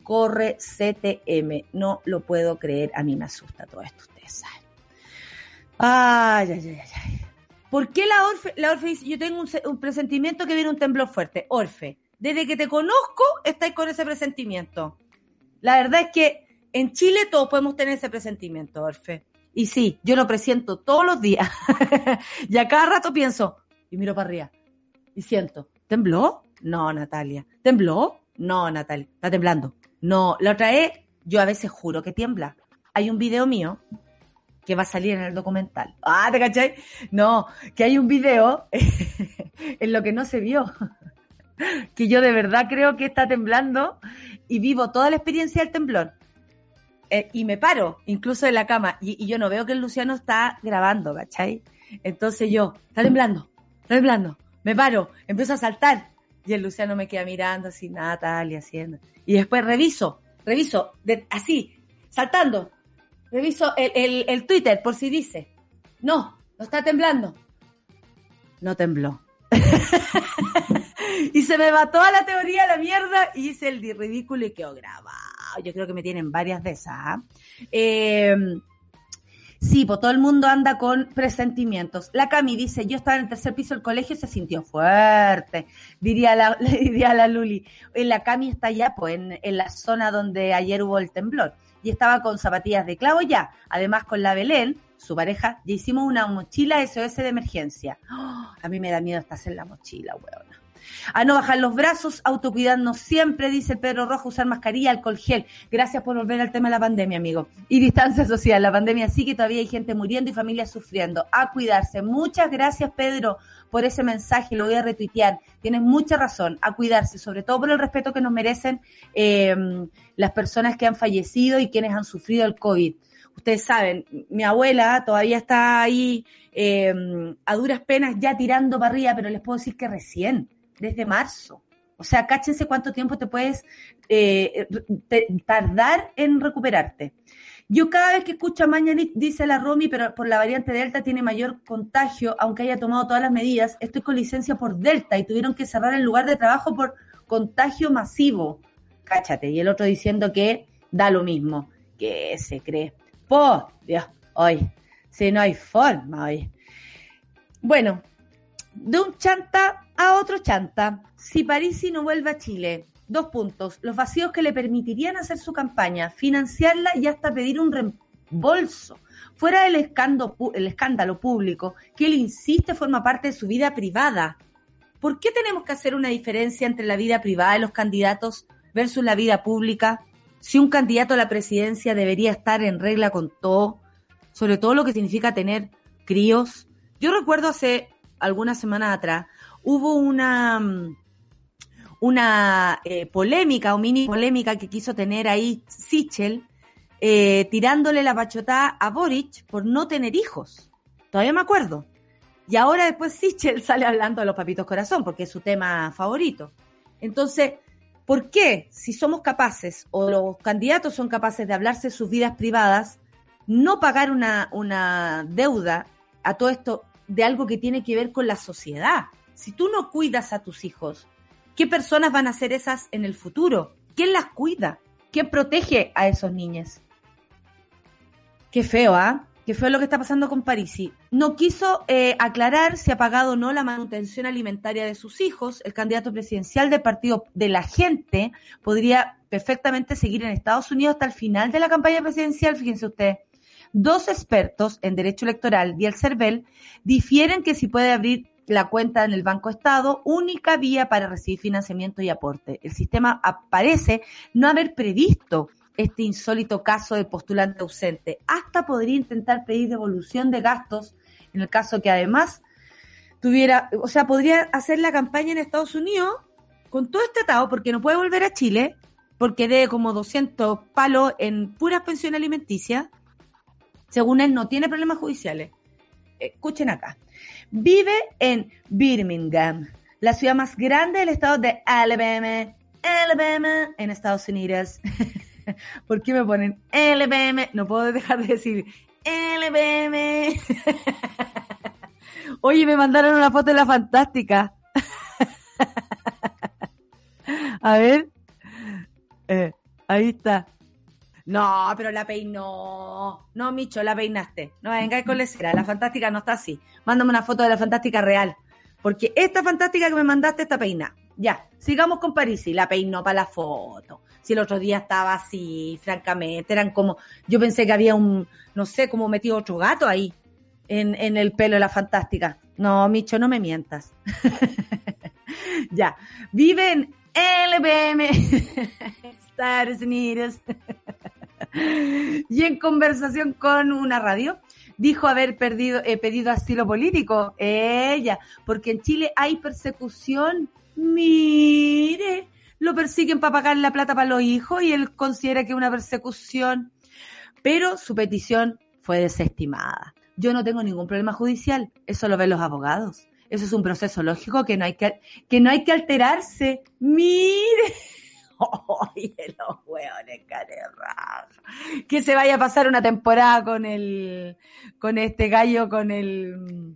Corre CTM, no lo puedo creer, a mí me asusta todo esto, ustedes saben. Ay, ay, ay, ay. ¿Por qué la Orfe, la Orfe dice, yo tengo un, un presentimiento que viene un temblor fuerte? Orfe, desde que te conozco, estáis con ese presentimiento. La verdad es que en Chile todos podemos tener ese presentimiento, Orfe. Y sí, yo lo presiento todos los días. y a cada rato pienso, y miro para arriba, y siento, ¿tembló? No, Natalia. ¿Tembló? No, Natalia. Está temblando. No, la otra es, yo a veces juro que tiembla. Hay un video mío que va a salir en el documental. Ah, ¿te cachai? No, que hay un video en lo que no se vio que yo de verdad creo que está temblando y vivo toda la experiencia del temblor. Eh, y me paro, incluso en la cama, y, yo no veo que el Luciano está grabando, ¿cachai? Entonces yo, está temblando, está temblando, me paro, empiezo a saltar, y el Luciano me queda mirando así, Natalia, haciendo. Y después reviso, reviso, de, así, saltando, reviso el, el, el Twitter por si dice, no, no está temblando. No tembló. y se me va toda la teoría a la mierda y hice el ridículo y quedó grabado. Yo creo que me tienen varias de esas. Em, sí, pues todo el mundo anda con presentimientos. La Cami dice, yo estaba en el tercer piso del colegio y se sintió fuerte. Diría la, diría la Luli. La Cami está allá, pues, en, en la zona donde ayer hubo el temblor. Y estaba con zapatillas de clavo ya. Además con la Belén, su pareja, ya hicimos una mochila SOS de emergencia. ¡Oh! a mí me da miedo hasta hacer la mochila, weona. A no bajar los brazos, autocuidarnos siempre, dice Pedro Rojo, usar mascarilla, alcohol gel. Gracias por volver al tema de la pandemia, amigo. Y distancia social. La pandemia sí que todavía hay gente muriendo y familias sufriendo. A cuidarse. Muchas gracias, Pedro, por ese mensaje. Lo voy a retuitear. Tienes mucha razón. A cuidarse, sobre todo por el respeto que nos merecen eh, las personas que han fallecido y quienes han sufrido el COVID ustedes saben, mi abuela todavía está ahí eh, a duras penas ya tirando para arriba, pero les puedo decir que recién, desde marzo. O sea, cáchense cuánto tiempo te puedes eh, tardar en recuperarte. Yo cada vez que escucho a Mañalich, dice la Romy, pero por la variante Delta tiene mayor contagio, aunque haya tomado todas las medidas. Estoy con licencia por Delta y tuvieron que cerrar el lugar de trabajo por contagio masivo. Cáchate. Y el otro diciendo que da lo mismo. Que se cree. Por Dios, hoy. Si no hay forma hoy. Bueno, de un chanta a otro chanta. Si Parisi no vuelve a Chile, dos puntos. Los vacíos que le permitirían hacer su campaña, financiarla y hasta pedir un reembolso. Fuera del escándalo, el escándalo público, que él insiste forma parte de su vida privada. ¿Por qué tenemos que hacer una diferencia entre la vida privada de los candidatos versus la vida pública? Si un candidato a la presidencia debería estar en regla con todo, sobre todo lo que significa tener críos. Yo recuerdo hace algunas semanas atrás, hubo una, mm, una eh, polémica o mini polémica que quiso tener ahí Sichel, eh, tirándole la pachotada a Boric por no tener hijos. Todavía me acuerdo. Y ahora después Sichel sale hablando de los papitos corazón, porque es su tema favorito. Entonces, ¿por qué si somos capaces, o los candidatos son capaces de hablarse sus vidas privadas, no pagar una, una deuda a todo esto de algo que tiene que ver con la sociedad. Si tú no cuidas a tus hijos, ¿qué personas van a ser esas en el futuro? ¿Quién las cuida? ¿Quién protege a esos niños? Qué feo, ¿ah? Qué feo lo que está pasando con Parisi. No quiso eh, aclarar si ha pagado o no la manutención alimentaria de sus hijos. El candidato presidencial del partido de la gente podría perfectamente seguir en Estados Unidos hasta el final de la campaña presidencial, fíjense ustedes. Dos expertos en derecho electoral y el CERVEL difieren que si puede abrir la cuenta en el Banco Estado, única vía para recibir financiamiento y aporte. El sistema aparece no haber previsto este insólito caso de postulante ausente. Hasta podría intentar pedir devolución de gastos en el caso que además tuviera, o sea, podría hacer la campaña en Estados Unidos con todo este atado, porque no puede volver a Chile, porque debe como 200 palos en puras pensiones alimenticias. Según él, no tiene problemas judiciales. Escuchen acá. Vive en Birmingham, la ciudad más grande del estado de Alabama, Alabama, en Estados Unidos. ¿Por qué me ponen Alabama? No puedo dejar de decir Alabama. Oye, me mandaron una foto de la fantástica. A ver. Eh, ahí está. No, pero la peinó. No, Micho, la peinaste. No venga con lecera. La fantástica no está así. Mándame una foto de la fantástica real. Porque esta fantástica que me mandaste está peina. Ya, sigamos con Parisi. La peinó para la foto. Si el otro día estaba así, francamente, eran como. Yo pensé que había un. No sé, como metido otro gato ahí. En, en el pelo de la fantástica. No, Micho, no me mientas. ya. Vive en LBM. Estados Unidos. y en conversación con una radio, dijo haber perdido, eh, pedido asilo político. Ella, porque en Chile hay persecución. Mire, lo persiguen para pagar la plata para los hijos y él considera que es una persecución. Pero su petición fue desestimada. Yo no tengo ningún problema judicial, eso lo ven los abogados. Eso es un proceso lógico que no hay que, que no hay que alterarse. Mire. Oye, los hueones, Que se vaya a pasar una temporada con el, con este gallo, con el,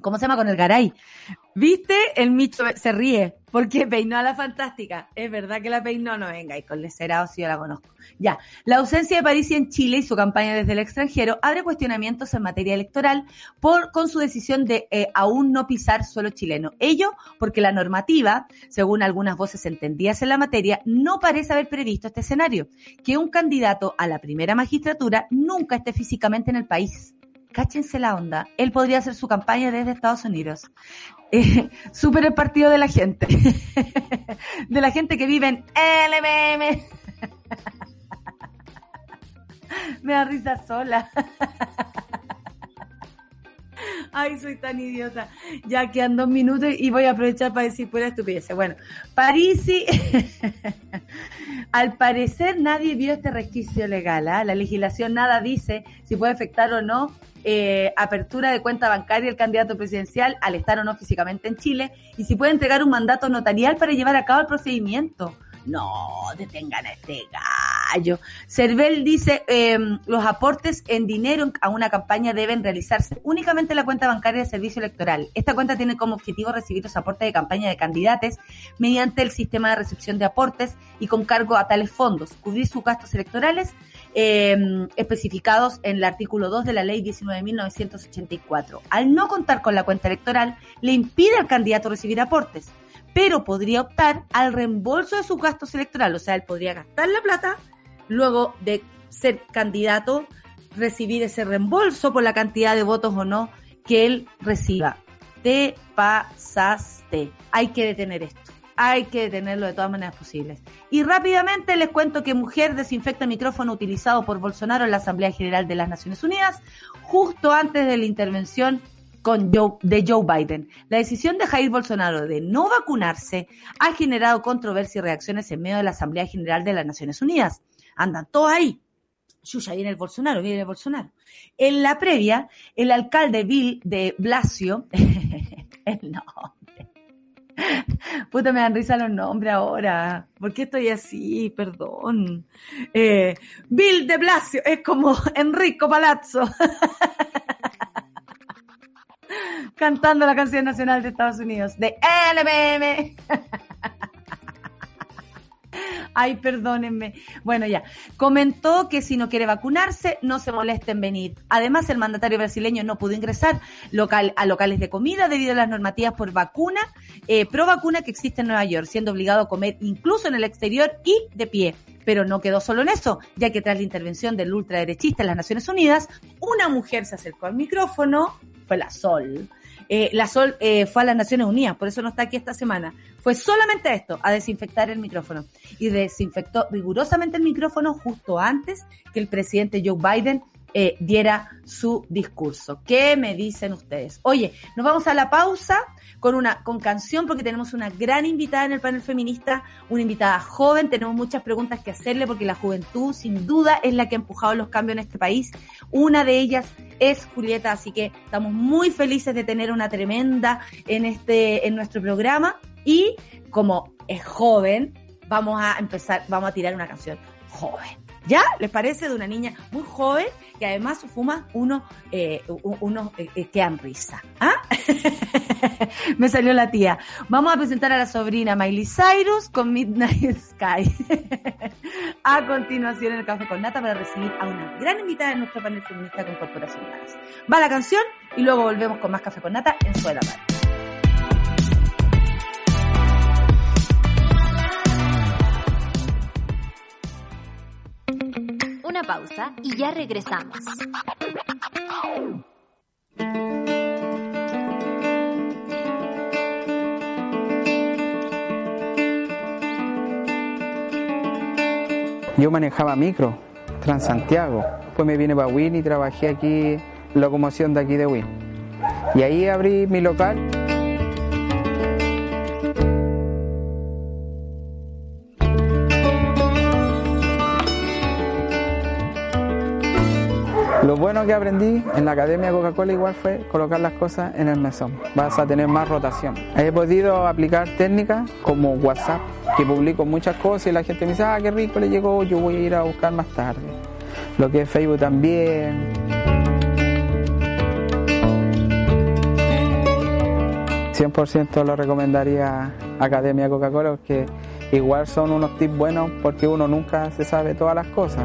¿cómo se llama? Con el Garay. ¿Viste? El Micho se ríe porque peinó a la fantástica. Es verdad que la peinó, no venga, y con lecerado si yo la conozco. Ya, la ausencia de París en Chile y su campaña desde el extranjero abre cuestionamientos en materia electoral por con su decisión de eh, aún no pisar suelo chileno. Ello porque la normativa, según algunas voces entendidas en la materia, no parece haber previsto este escenario, que un candidato a la primera magistratura nunca esté físicamente en el país cáchense la onda, él podría hacer su campaña desde Estados Unidos. Eh, super el partido de la gente. de la gente que vive en LBM. Me da risa sola. Ay, soy tan idiota. Ya quedan dos minutos y voy a aprovechar para decir pura estupidez. Bueno, Parisi, al parecer nadie vio este resquicio legal. ¿ah? La legislación nada dice si puede afectar o no eh, apertura de cuenta bancaria el candidato presidencial al estar o no físicamente en Chile y si puede entregar un mandato notarial para llevar a cabo el procedimiento. No, detengan a este gallo. Cervel dice, em, los aportes en dinero a una campaña deben realizarse únicamente en la cuenta bancaria de servicio electoral. Esta cuenta tiene como objetivo recibir los aportes de campaña de candidatos mediante el sistema de recepción de aportes y con cargo a tales fondos, cubrir sus gastos electorales eh, especificados en el artículo 2 de la ley 19.984. Al no contar con la cuenta electoral, le impide al candidato recibir aportes, pero podría optar al reembolso de sus gastos electorales. O sea, él podría gastar la plata, luego de ser candidato, recibir ese reembolso por la cantidad de votos o no que él reciba. Te pasaste. Hay que detener esto hay que detenerlo de todas maneras posibles. Y rápidamente les cuento que mujer desinfecta el micrófono utilizado por Bolsonaro en la Asamblea General de las Naciones Unidas justo antes de la intervención con de Joe Biden. La decisión de Jair Bolsonaro de no vacunarse ha generado controversia y reacciones en medio de la Asamblea General de las Naciones Unidas. Andan todos ahí. Yuya, viene el Bolsonaro, viene el Bolsonaro. En la previa, el alcalde Bill de Blasio, no, Puta, me dan risa los nombres ahora. ¿Por qué estoy así? Perdón. Eh, Bill de Blasio es como Enrico Palazzo. Cantando la canción nacional de Estados Unidos, de LBM. Ay, perdónenme. Bueno, ya. Comentó que si no quiere vacunarse, no se moleste en venir. Además, el mandatario brasileño no pudo ingresar a locales de comida debido a las normativas por vacuna, eh, pro vacuna que existe en Nueva York, siendo obligado a comer incluso en el exterior y de pie. Pero no quedó solo en eso, ya que tras la intervención del ultraderechista en las Naciones Unidas, una mujer se acercó al micrófono, fue la Sol, eh, la Sol eh, fue a las Naciones Unidas, por eso no está aquí esta semana. Fue solamente esto, a desinfectar el micrófono. Y desinfectó rigurosamente el micrófono justo antes que el presidente Joe Biden eh, diera su discurso. ¿Qué me dicen ustedes? Oye, nos vamos a la pausa con una con canción porque tenemos una gran invitada en el panel feminista, una invitada joven, tenemos muchas preguntas que hacerle porque la juventud sin duda es la que ha empujado los cambios en este país. Una de ellas es Julieta, así que estamos muy felices de tener una tremenda en este en nuestro programa y como es joven, vamos a empezar, vamos a tirar una canción joven. ¿Ya? ¿Les parece? De una niña muy joven que además fuma uno, eh, unos eh, eh, que dan risa. ¿Ah? Me salió la tía. Vamos a presentar a la sobrina Miley Cyrus con Midnight Sky. a continuación en el Café con Nata para recibir a una gran invitada en nuestro panel feminista con Corporación Va la canción y luego volvemos con más Café con Nata en Suela Una pausa y ya regresamos. Yo manejaba micro, Transantiago. Después me vine para Win y trabajé aquí, locomoción de aquí de Win. Y ahí abrí mi local. Lo bueno que aprendí en la Academia Coca-Cola igual fue colocar las cosas en el mesón. Vas a tener más rotación. He podido aplicar técnicas como WhatsApp, que publico muchas cosas y la gente me dice, ah, qué rico le llegó, yo voy a ir a buscar más tarde. Lo que es Facebook también. ...100% lo recomendaría Academia Coca-Cola porque igual son unos tips buenos porque uno nunca se sabe todas las cosas.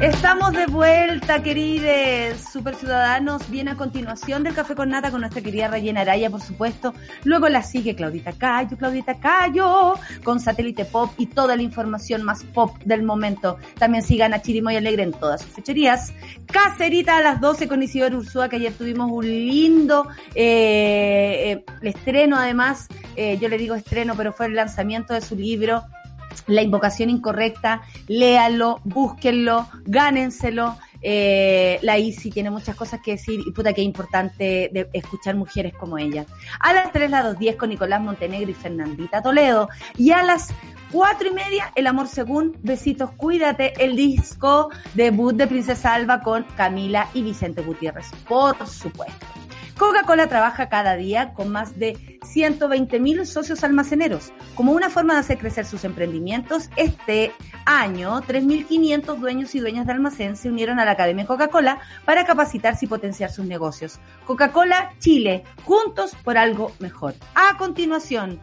Estamos de vuelta, queridos super ciudadanos. Viene a continuación del Café con Nata con nuestra querida Rayena Araya, por supuesto. Luego la sigue Claudita Cayo, Claudita Cayo, con Satélite Pop y toda la información más pop del momento. También sigan a Chirimoy Alegre en todas sus fecherías. Cacerita a las 12 con Isidoro Ursúa, que ayer tuvimos un lindo eh, eh, estreno, además. Eh, yo le digo estreno, pero fue el lanzamiento de su libro la invocación incorrecta, léalo, búsquenlo, gánenselo. Eh, la Isi tiene muchas cosas que decir y puta que importante de escuchar mujeres como ella. A las 3, las 2.10 con Nicolás Montenegro y Fernandita Toledo. Y a las cuatro y media, El Amor Según, Besitos, Cuídate, el disco debut de Princesa Alba con Camila y Vicente Gutiérrez, por supuesto. Coca-Cola trabaja cada día con más de 120 mil socios almaceneros. Como una forma de hacer crecer sus emprendimientos, este año 3.500 dueños y dueñas de almacén se unieron a la Academia Coca-Cola para capacitarse y potenciar sus negocios. Coca-Cola Chile, juntos por algo mejor. A continuación,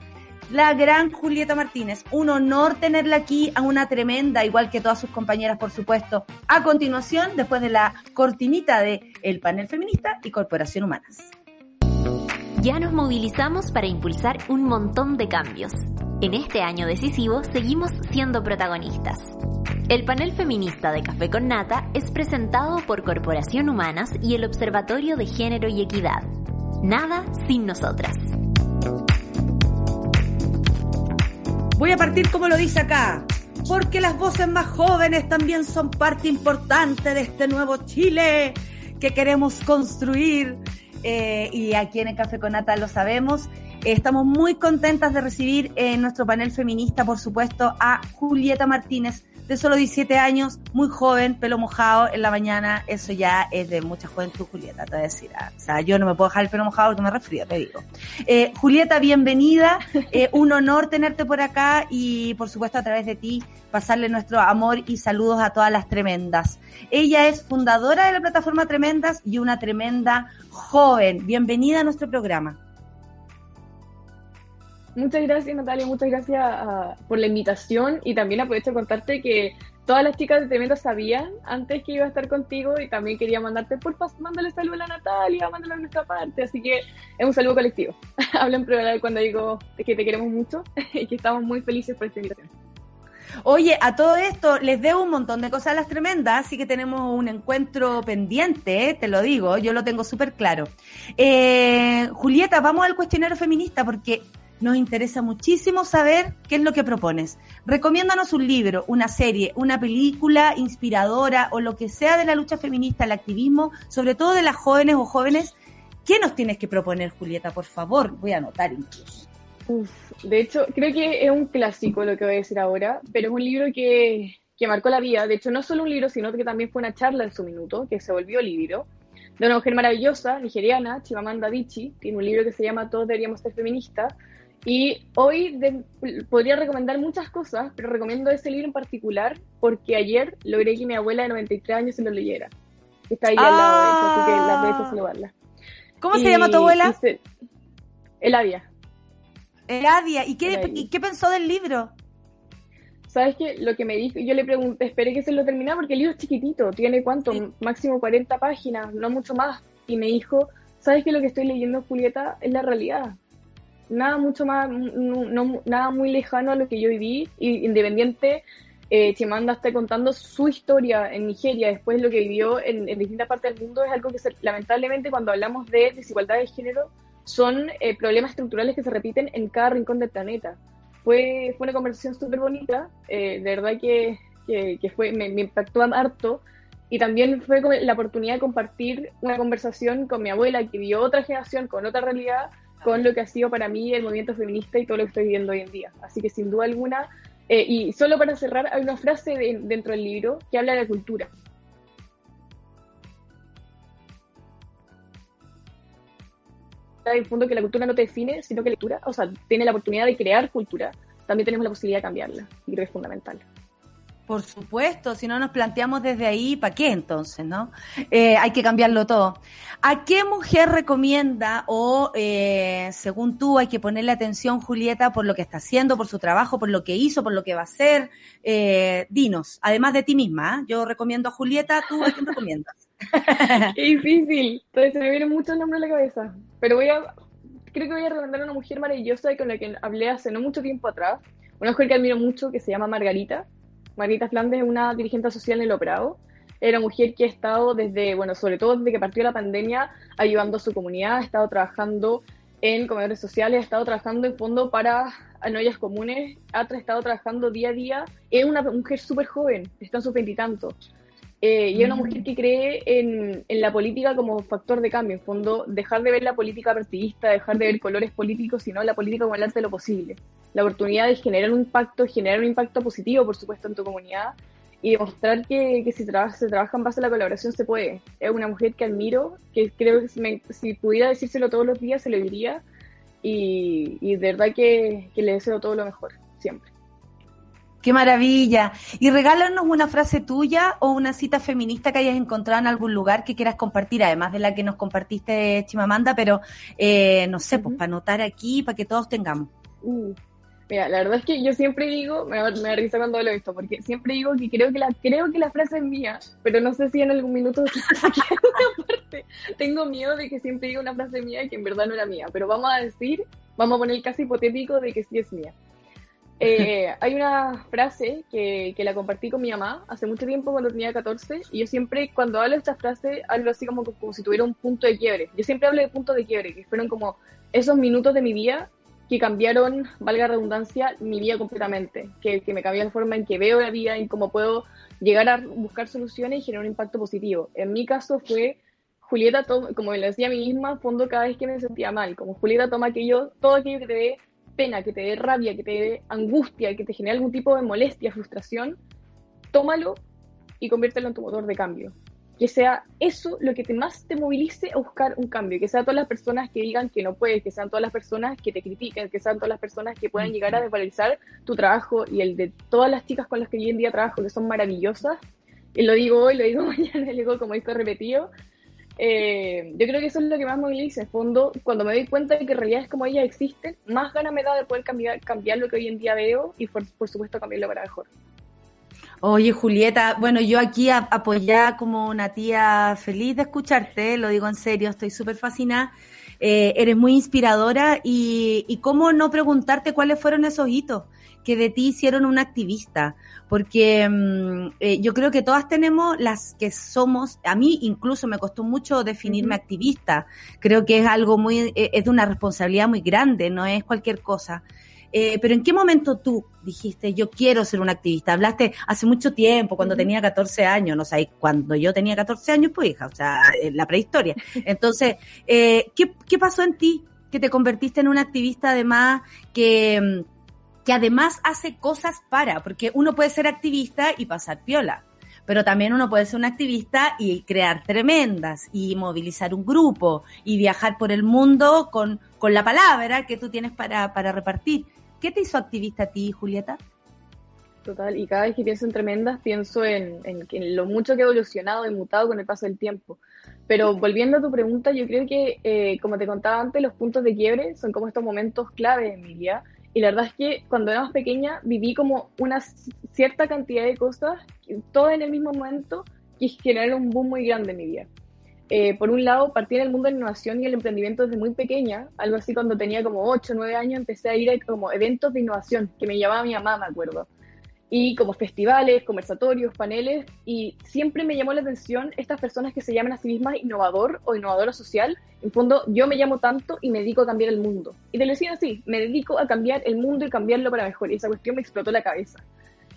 la gran Julieta Martínez. Un honor tenerla aquí, a una tremenda, igual que todas sus compañeras, por supuesto. A continuación, después de la cortinita de El Panel Feminista y Corporación Humanas. Ya nos movilizamos para impulsar un montón de cambios. En este año decisivo seguimos siendo protagonistas. El panel feminista de Café con Nata es presentado por Corporación Humanas y el Observatorio de Género y Equidad. Nada sin nosotras. Voy a partir como lo dice acá, porque las voces más jóvenes también son parte importante de este nuevo Chile que queremos construir. eh, y aquí en el Café con Nata lo sabemos. estamos muy contentas de recibir en nuestro panel feminista, por supuesto, a Julieta Martínez, de solo 17 años, muy joven, pelo mojado en la mañana, eso ya es de mucha juventud, Julieta, te voy a decir. Ah, o sea, yo no me puedo dejar el pelo mojado porque me resfrío, te digo. Eh, Julieta, bienvenida, eh, un honor tenerte por acá y por supuesto a través de ti pasarle nuestro amor y saludos a todas las tremendas. Ella es fundadora de la plataforma Tremendas y una tremenda joven. Bienvenida a nuestro programa. Muchas gracias Natalia, muchas gracias ah, por la invitación y también aprovecho de contarte que todas las chicas de Tremendo sabían antes que iba a estar contigo y también quería mandarte, por favor, mándale saludo a la Natalia, mándale a nuestra parte, así que es un saludo colectivo. Hablo en cuando digo que te queremos mucho y que estamos muy felices por esta invitación. Oye, a todo esto les debo un montón de cosas a las tremendas, así que tenemos un encuentro pendiente, te lo digo, yo lo tengo súper claro. Eh, Julieta, vamos al cuestionario feminista porque nos interesa muchísimo saber qué es lo que propones. Recomiéndanos un libro, una serie, una película inspiradora o lo que sea de la lucha feminista, el activismo, sobre todo de las jóvenes o jóvenes. ¿Qué nos tienes que proponer, Julieta? Por favor, voy a anotar incluso. de hecho, creo que es un clásico lo que voy a decir ahora, pero es un libro que, que marcó la vida. De hecho, no solo un libro, sino que también fue una charla en su minuto, que se volvió libro, de una mujer maravillosa, nigeriana, Chimamanda Adichie. Tiene un libro que se llama Todos deberíamos ser feministas y hoy podría recomendar muchas cosas, pero recomiendo ese libro en particular porque ayer logré que mi abuela de 93 años se lo leyera. Está ahí al lado de eso, así que la voy a saludarla. ¿Cómo se llama tu abuela? Eladia. Eladia. ¿Y qué, ¿Y qué pensó del libro? ¿Sabes qué? Lo que me dijo, yo le pregunté, esperé que se lo terminara porque el libro es chiquitito, tiene cuánto, máximo 40 páginas, no mucho más. Y me dijo, ¿sabes qué? Lo que estoy leyendo, Julieta, es la realidad nada mucho más, no, nada muy lejano a lo que yo viví, y independiente, eh, Chimanda está contando su historia en Nigeria, después lo que vivió en, distintas partes del mundo, es algo que lamentablemente cuando hablamos de desigualdad de género, son eh, problemas estructurales que se repiten en cada rincón del planeta. Fue, fue una conversación súper bonita, eh, de verdad que, que, fue, me, me impactó harto, y también fue la oportunidad de compartir una conversación con mi abuela que vivió otra generación, con otra realidad, con lo que ha sido para mí el movimiento feminista y todo lo que estoy viviendo hoy en día. Así que sin duda alguna, eh, y solo para cerrar, hay una frase dentro del libro que habla de la cultura. fondo que la cultura no te define, sino que la cultura, o sea, tiene la oportunidad de crear cultura, también tenemos la posibilidad de cambiarla, y creo que es fundamental. Por supuesto, si no nos planteamos desde ahí, ¿para qué entonces, no? Eh, hay que cambiarlo todo. ¿A qué mujer recomienda o, eh, según tú, hay que ponerle atención, Julieta, por lo que está haciendo, por su trabajo, por lo que hizo, por lo que va a hacer? Eh, dinos, además de ti misma, ¿eh? yo recomiendo a Julieta, ¿tú a quién recomiendas? Qué difícil, entonces se me vienen muchos nombres a la cabeza, pero voy a, creo que voy a recomendar a una mujer maravillosa con la que hablé hace no mucho tiempo atrás, una mujer que admiro mucho, que se llama Margarita Marita Flandes es una dirigente social en el Operado. Era mujer que ha estado desde, bueno, sobre todo desde que partió la pandemia, ayudando a su comunidad, ha estado trabajando en comedores sociales, ha estado trabajando en fondo para ollas comunes, ha estado trabajando día a día. Es una mujer súper joven, está en sus veintitantos. Eh, y es una mujer que cree en, en, la política como factor de cambio, en fondo, dejar de ver la política partidista, dejar de ver colores políticos, sino la política como el arte de lo posible. La oportunidad de generar un impacto, generar un impacto positivo, por supuesto, en tu comunidad y demostrar que, que si se trabaja en base a la colaboración se puede. Es una mujer que admiro, que creo que si, pudiera decírselo todos los días se lo diría y, y de verdad que, que le deseo todo lo mejor, siempre. Qué maravilla. Y regálanos una frase tuya o una cita feminista que hayas encontrado en algún lugar que quieras compartir, además de la que nos compartiste, Chimamanda, pero eh, no sé, pues para anotar aquí, para que todos tengamos. Uh, mira, la verdad es que yo siempre digo, me, me da risa cuando lo he visto, porque siempre digo que creo que la creo que la frase es mía, pero no sé si en algún minuto parte. Tengo miedo de que siempre diga una frase mía que en verdad no era mía, pero vamos a decir, vamos a poner el caso hipotético de que sí es mía. Eh, hay una frase que, que, la compartí con mi mamá hace mucho tiempo cuando tenía 14 y yo siempre cuando hablo de esta frase hablo así como, como si tuviera un punto de quiebre. Yo siempre hablo de puntos de quiebre, que fueron como esos minutos de mi vida que cambiaron, valga redundancia, mi vida completamente, que, que me cambió la forma en que veo la vida y cómo puedo llegar a buscar soluciones y generar un impacto positivo. En mi caso fue Julieta, como lo decía a mí misma, fondo cada vez que me sentía mal, como Julieta toma aquello, todo aquello que te dé pena, que te dé rabia, que te dé angustia, que te genere algún tipo de molestia, frustración, tómalo y conviértelo en tu motor de cambio. Que sea eso lo que te más te movilice a buscar un cambio, que sean todas las personas que digan que no puedes, que sean todas las personas que te critiquen, que sean todas las personas que puedan llegar a desvalorizar tu trabajo y el de todas las chicas con las que hoy en día trabajo, que son maravillosas. Y lo digo hoy, lo digo mañana, lo digo como esto repetido. Eh, yo creo que eso es lo que más moviliza. En fondo, cuando me doy cuenta de que en realidad es como ellas existen, más ganas me da de poder cambiar, cambiar lo que hoy en día veo y por, por supuesto cambiarlo para mejor. Oye, Julieta, bueno, yo aquí apoyada como una tía feliz de escucharte, lo digo en serio, estoy súper fascinada. Eh, eres muy inspiradora y, y cómo no preguntarte cuáles fueron esos hitos que de ti hicieron una activista, porque mm, eh, yo creo que todas tenemos las que somos, a mí incluso me costó mucho definirme activista, creo que es algo muy, eh, es de una responsabilidad muy grande, no es cualquier cosa. Eh, pero ¿en qué momento tú dijiste, yo quiero ser una activista? Hablaste hace mucho tiempo, cuando tenía 14 años, no sé, cuando yo tenía 14 años, pues hija, o sea, en la prehistoria. Entonces, eh, ¿qué, ¿qué pasó en ti que te convertiste en una activista además que, que además hace cosas para? Porque uno puede ser activista y pasar piola pero también uno puede ser un activista y crear tremendas y movilizar un grupo y viajar por el mundo con, con la palabra que tú tienes para, para repartir. ¿Qué te hizo activista a ti, Julieta? Total, y cada vez que pienso en tremendas, pienso en, en, lo mucho que he evolucionado y mutado con el paso del tiempo. Pero volviendo a tu pregunta, yo creo que, eh, como te contaba antes, los puntos de quiebre son como estos momentos clave en mi vida. Y la verdad es que cuando era más pequeña viví como una cierta cantidad de cosas, todo en el mismo momento, que generaron un boom muy grande en mi vida. Eh, por un lado, partí en el mundo de la innovación y el emprendimiento desde muy pequeña, algo así cuando tenía como 8 o 9 años, empecé a ir a como eventos de innovación que me llamaba mi mamá, me acuerdo. Y como festivales, conversatorios, paneles, y siempre me llamó la atención estas personas que se llaman a sí mismas innovador o innovadora social. En fondo, yo me llamo tanto y me dedico a cambiar el mundo. Y te lo decía así, me dedico a cambiar el mundo y cambiarlo para mejor. Y esa cuestión me explotó la cabeza.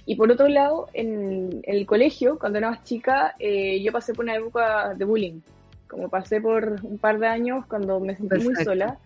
Y por otro lado, en, el colegio, cuando era más chica, eh, yo pasé por una época de bullying como pasé por un par de años cuando me sentí muy sola.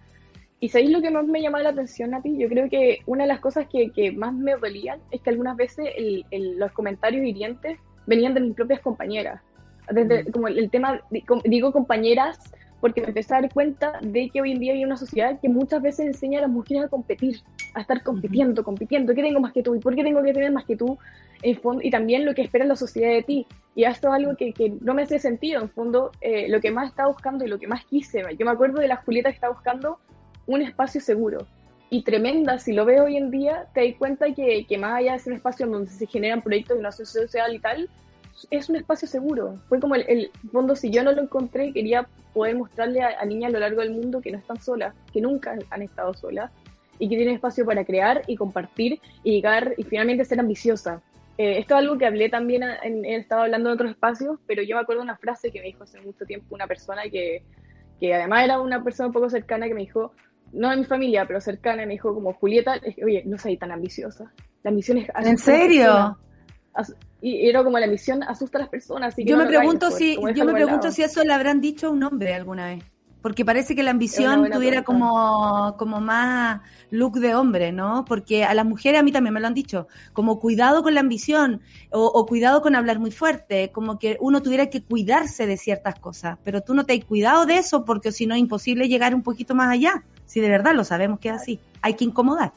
Y sabéis lo que más me llamaba la atención a ti, yo creo que una de las cosas que, que más me dolían es que algunas veces el, los comentarios hirientes venían de mis propias compañeras. Desde, mm. como el, tema, digo compañeras, porque me empecé a dar cuenta de que hoy en día hay una sociedad que muchas veces enseña a las mujeres a competir, a estar compitiendo, compitiendo. ¿Qué tengo más que tú? ¿Y por qué tengo que tener más que tú? En fondo, y también lo que espera la sociedad de ti. Y esto es algo que, que no me hace sentido. En fondo, eh, lo que más estaba buscando y lo que más quise, yo me acuerdo de la Julieta que estaba buscando un espacio seguro. Y tremenda, si lo veo hoy en día, te das cuenta que, que más allá de ser un espacio donde se generan proyectos de una sociedad social y tal, es un espacio seguro. Fue como el, el, fondo, si yo no lo encontré, quería poder mostrarle a, a, niñas a lo largo del mundo que no están solas, que nunca han estado solas, y que tienen espacio para crear y compartir y llegar y finalmente ser ambiciosa. Eh, esto es algo que hablé también, en, he estado hablando en otros espacios, pero yo me acuerdo una frase que me dijo hace mucho tiempo una persona que, que además era una persona un poco cercana que me dijo, no de mi familia, pero cercana, me dijo como, Julieta, oye, no soy tan ambiciosa. La ambición es... ¿En serio? Y era como la ambición asusta a las personas. yo me pregunto si, yo me pregunto si eso le habrán dicho a un hombre alguna vez porque parece que la ambición tuviera como, como más look de hombre, ¿no? Porque a las mujeres a mí también me lo han dicho, como cuidado con la ambición o, cuidado con hablar muy fuerte, como que uno tuviera que cuidarse de ciertas cosas, pero tú no te has cuidado de eso porque si no es imposible llegar un poquito más allá, si de verdad lo sabemos que es así, hay que incomodar.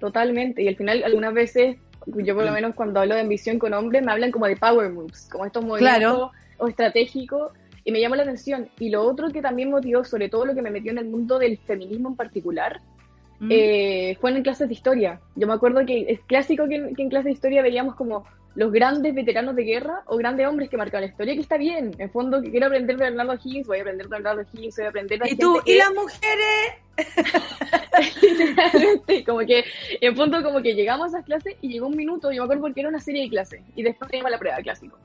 Totalmente, y al final algunas veces, yo por lo menos cuando hablo de ambición con hombres, me hablan como de power moves, como estos movimientos o estratégicos y me llamó la atención. Y lo otro que también motivó, sobre todo lo que me metió en el mundo del feminismo en particular, mm. eh, fue en clases de historia. Yo me acuerdo que es clásico que en, clases de historia veíamos como los grandes veteranos de guerra o grandes hombres que marcaban la historia, que está bien. En fondo, que quiero aprender de Bernardo Higgins, voy a aprender de Bernardo Higgins, voy a aprender de ¿Y tú? ¿Y las mujeres? Literalmente, como que, en fondo, como que llegamos a esas clases y llegó un minuto, yo me acuerdo porque era una serie de clases, y después teníamos la prueba, clásico.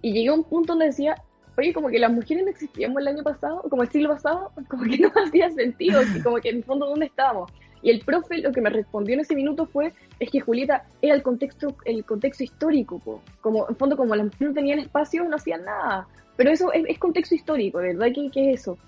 Y llegué a un punto donde decía, oye, como que las mujeres no existíamos el año pasado, como el siglo pasado, como que no hacía sentido, como que en el fondo, ¿dónde estábamos? Y el profe lo que me respondió en ese minuto fue, es que Julieta era el contexto, el contexto histórico, como en fondo como las mujeres no tenían espacio, no hacían nada. pero eso es, contexto histórico, ¿verdad? ¿Qué, ¿Qué es eso?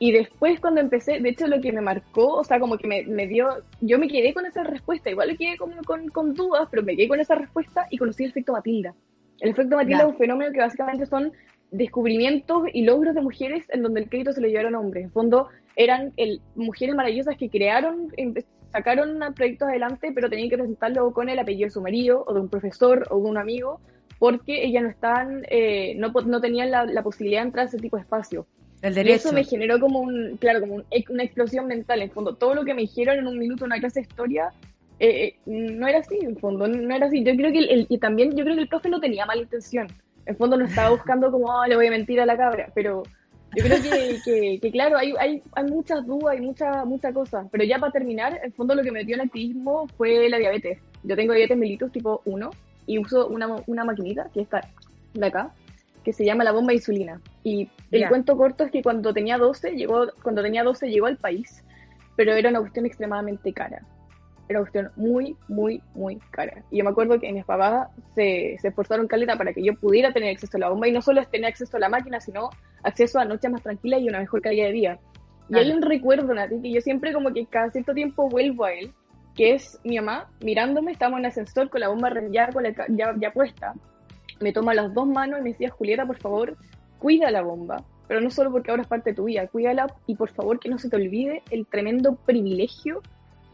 Y después cuando empecé, de hecho lo que me marcó, o sea, como que me, me dio, yo me quedé con esa respuesta, igual quedé con, con, con, dudas, pero me quedé con esa respuesta y conocí el efecto Matilda. El efecto Matilda es un fenómeno que básicamente son descubrimientos y logros de mujeres en donde el crédito se lo llevaron hombres. En fondo, eran el, mujeres maravillosas que crearon, sacaron proyectos adelante, pero tenían que presentarlo con el apellido de su marido, o de un profesor, o de un amigo, porque ellas no estaban, eh, no, no tenían la, la posibilidad de entrar a ese tipo de espacio. El derecho. Y eso me generó como un, claro, como una explosión mental. En fondo, todo lo que me dijeron en un minuto en una clase de historia eh, eh, no era así, en fondo, no era así. Yo creo que el, y también yo creo que el profe no tenía mala intención. En fondo no estaba buscando como, oh, le voy a mentir a la cabra, pero yo creo que, que, claro, hay, hay, hay, muchas dudas, hay muchas mucha cosas. Pero ya para terminar, en fondo lo que me dio el activismo fue la diabetes. Yo tengo diabetes mellitus tipo 1 y uso una, una maquinita que está de acá, que se llama la bomba de insulina. Y el cuento corto es que cuando tenía 12, llegó, cuando tenía 12 llegó al país, pero era una cuestión extremadamente cara. Era una cuestión muy, muy, muy cara. Y yo me acuerdo que mis papás se, se esforzaron caleta para que yo pudiera tener acceso a la bomba y no solo tener acceso a la máquina, sino acceso a noches más tranquilas y una mejor calidad de vida. Y hay un recuerdo, Nati, que yo siempre como que cada cierto tiempo vuelvo a él, que es mi mamá mirándome, estamos en el ascensor con la bomba ya, con la, ya, ya puesta, me toma las dos manos y me decía, Julieta, por favor, cuida la bomba. Pero no solo porque ahora es parte de tu vida, cuídala y por favor que no se te olvide el tremendo privilegio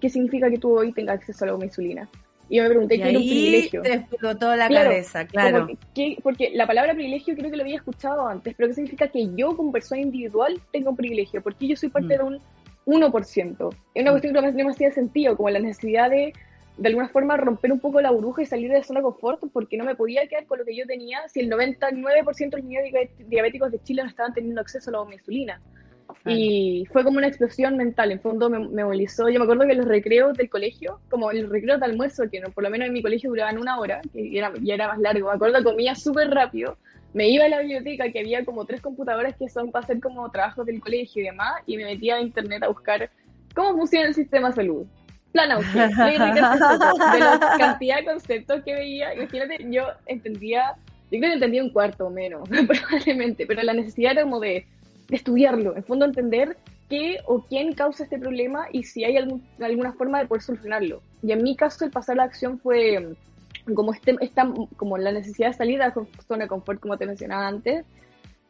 que significa que tú hoy tengas acceso a la insulina. Y yo me pregunté, ¿qué es un privilegio? te explotó la cabeza, claro. porque la palabra privilegio creo que lo había escuchado antes, pero ¿qué significa que yo como persona individual tengo un privilegio? Porque yo soy parte mm. de un 1%. Es una mm. cuestión que no me hacía sentido, como la necesidad de de alguna forma romper un poco la burbuja y salir de la zona de confort, porque no me podía quedar con lo que yo tenía si el 99% de los niños diabéticos de Chile no estaban teniendo acceso a la insulina. Y fue como una explosión mental, en fondo me, movilizó. Yo me acuerdo que los recreos del colegio, como el recreo de almuerzo, que no, por lo menos en mi colegio duraban una hora, que era, ya era más largo, me acuerdo comía súper rápido, me iba a la biblioteca, que había como tres computadoras que son para hacer como trabajos del colegio y demás, y me metía a internet a buscar cómo funciona el sistema de salud plan de la cantidad de conceptos que veía, imagínate, yo entendía, yo creo que entendía un cuarto o menos, probablemente, pero la necesidad era como de, estudiarlo, en fondo entender qué o quién causa este problema y si hay alguna forma de poder solucionarlo. Y en mi caso el pasar a la acción fue como, este, esta, como la necesidad de salir de la zona de confort, como te mencionaba antes,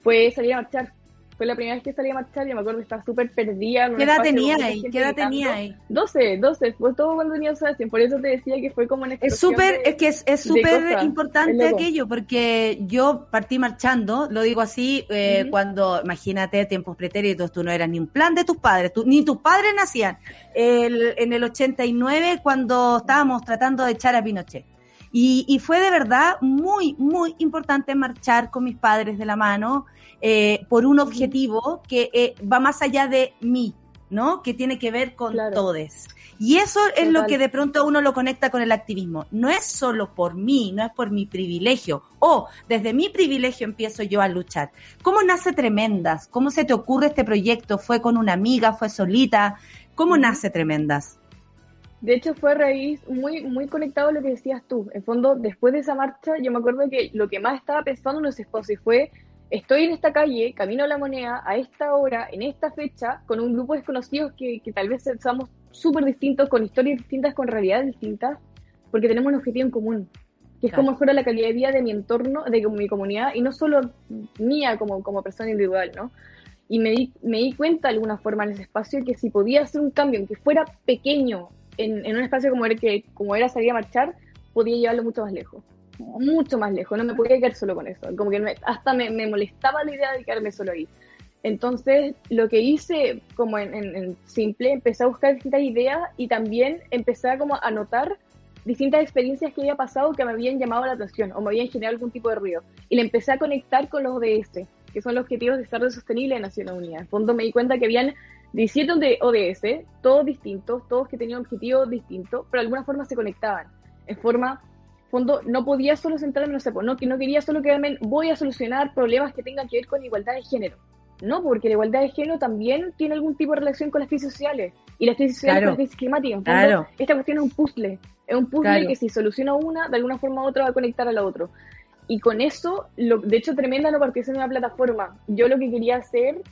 fue salir a marchar, fue la primera vez que salí a marchar y me acuerdo que estaba súper perdida. ¿Qué edad tenía ahí? ¿Qué edad tenía ahí? 12, 12, fue todo cuando tenía 12 por eso te decía que fue como una Es súper, es que es súper importante aquello, porque yo partí marchando, lo digo así, eh, cuando, imagínate, tiempos pretéritos, tú no eras ni un plan de tus padres, tú, ni tus padres nacían. El, en el 89, cuando estábamos tratando de echar a Pinochet. Y, y, fue de verdad muy, muy importante marchar con mis padres de la mano eh, por un objetivo que eh, va más allá de mí, ¿no? Que tiene que ver con todos. Y eso es lo que de pronto uno lo conecta con el activismo. No es solo por mí, no es por mi privilegio. O desde mi privilegio empiezo yo a luchar. ¿Cómo nace Tremendas? ¿Cómo se te ocurre este proyecto? ¿Fue con una amiga? ¿Fue solita? ¿Cómo nace Tremendas? De hecho, fue a raíz muy, muy conectado a lo que decías tú. En fondo, después de esa marcha, yo me acuerdo que lo que más estaba pensando en los esposos fue, estoy en esta calle, camino a la moneda, a esta hora, en esta fecha, con un grupo de desconocidos que, que tal vez seamos súper distintos, con historias distintas, con realidades distintas, porque tenemos un objetivo en común, que es cómo mejora la calidad de vida de mi entorno, de mi comunidad, y no solo mía como, como persona individual, ¿no? Y me di, me di cuenta de alguna forma en ese espacio que si podía hacer un cambio, aunque fuera pequeño, en, un espacio como era, que, como era salir a marchar, podía llevarlo mucho más lejos. Mucho más lejos. No me podía quedar solo con eso. Como que hasta me, me, molestaba la idea de quedarme solo ahí. Entonces, lo que hice, como en, en, simple, empecé a buscar distintas ideas y también empecé a como anotar distintas experiencias que había pasado que me habían llamado la atención o me habían generado algún tipo de ruido. Y le empecé a conectar con los ODS, que son los Objetivos de Desarrollo Sostenible de Naciones Unidas. En fondo me di cuenta que habían 17 de ODS, todos distintos, todos que tenían objetivos distintos, pero de alguna forma se conectaban. En forma, fondo, no podía solo centrarme, no sé, no, que no quería solo quedarme, voy a solucionar problemas que tengan que ver con igualdad de género. No, porque la igualdad de género también tiene algún tipo de relación con las crisis sociales. Y las crisis sociales con las crisis climáticas. En esta cuestión es un puzzle. Es un puzzle que si soluciona una, de alguna forma u otra va a conectar a la otra. y con eso, lo, de hecho, Tremenda no partió en una plataforma. Yo lo que quería hacer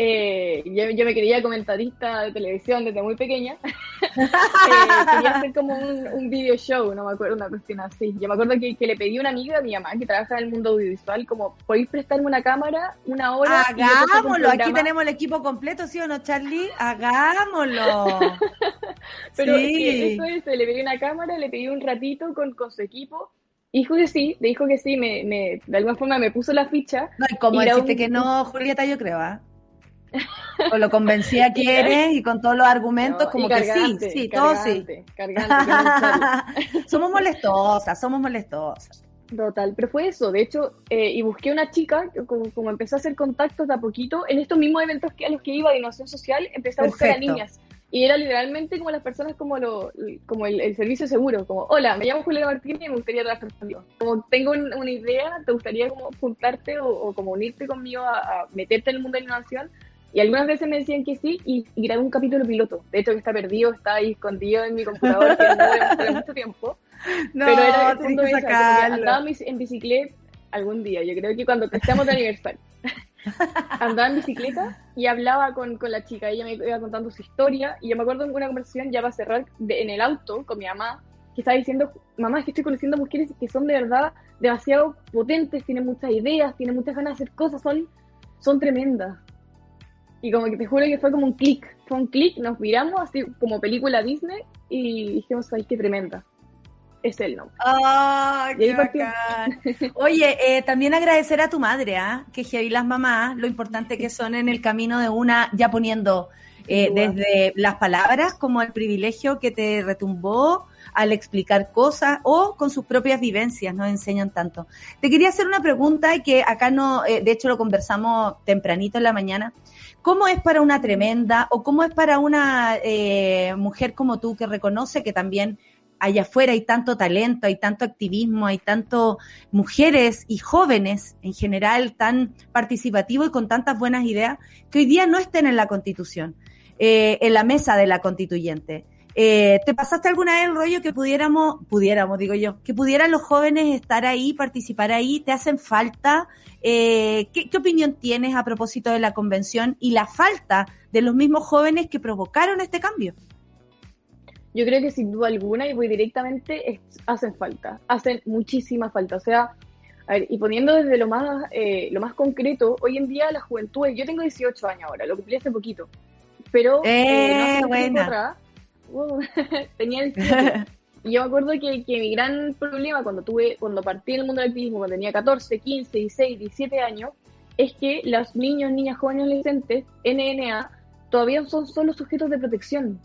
eh, yo, me quería comentarista de televisión desde muy pequeña. Eh, quería hacer como un, video show, no me acuerdo, una cuestión así. Yo me acuerdo que, le pedí a una amiga a mi mamá que trabaja en el mundo audiovisual, como, ¿podéis prestarme una cámara una hora? Hagámoslo, aquí tenemos el equipo completo, ¿sí o no, Charlie? Hagámoslo. Pero eso es, le pedí una cámara, le pedí un ratito con, con su equipo. Dijo que sí, dijo que sí, me, me, de alguna forma me puso la ficha. No, y como decirte que no, Julieta, yo creo, ¿ah? Con lo convencía que eres y con todos los argumentos, como que sí, sí, todo sí. somos molestosas, somos molestosas. Total, pero fue eso, de hecho, eh, y busqué una chica, como, como, empecé a hacer contactos de a poquito, en estos mismos eventos que a los que iba de innovación social, empecé a buscar a niñas. Y era literalmente como las personas como lo como el, servicio seguro, como, hola, me llamo Juliana Martínez y me gustaría trabajar contigo. Como tengo una idea, ¿te gustaría como juntarte o, como unirte conmigo a, a meterte en el mundo de la innovación? Y algunas veces me decían que sí y, grabé un capítulo piloto. De hecho, que está perdido, está ahí escondido en mi computador, que no mucho tiempo. pero era el punto de andaba en bicicleta algún día, yo creo que cuando estamos de aniversario. andaba en bicicleta y hablaba con, con, la chica, ella me iba contando su historia y yo me acuerdo en una conversación, ya va a cerrar, en el auto con mi mamá, que estaba diciendo, mamá, es que estoy conociendo mujeres que son de verdad demasiado potentes, tienen muchas ideas, tienen muchas ganas de hacer cosas, son, son tremendas. Y como que te juro que fue como un clic, fue un clic, nos miramos así como película Disney y dijimos, ay, qué tremenda. Es el nombre. ¡Ah, qué bacán! Oye, eh, también agradecer a tu madre, ¿ah? Que heavy las mamás, lo importante que son en el camino de una, ya poniendo eh, desde las palabras como el privilegio que te retumbó al explicar cosas o con sus propias vivencias, nos enseñan tanto. Te quería hacer una pregunta que acá no, eh, de hecho lo conversamos tempranito en la mañana. ¿Cómo es para una tremenda o cómo es para una eh, mujer como tú que reconoce que también allá afuera hay tanto talento, hay tanto activismo, hay tanto mujeres y jóvenes en general tan participativos y con tantas buenas ideas que hoy día no estén en la constitución, eh, en la mesa de la constituyente? Eh, ¿Te pasaste alguna vez el rollo que pudiéramos, pudiéramos, digo yo, que pudieran los jóvenes estar ahí, participar ahí? ¿Te hacen falta? Eh, ¿qué, opinión tienes a propósito de la convención y la falta de los mismos jóvenes que provocaron este cambio? Yo creo que sin duda alguna, y voy directamente, hacen falta, hacen muchísima falta. O sea, a ver, y poniendo desde lo más, eh, lo más concreto, hoy en día la juventud, yo tengo 18 años ahora, lo cumplí hace poquito, pero eh, no buena. tenía el Y yo me acuerdo que, que, mi gran problema cuando tuve, cuando partí en el mundo del activismo, cuando tenía 14, 15, 16, 17 años, es que los niños, niñas, jóvenes, adolescentes, NNA, todavía son solo sujetos de protección.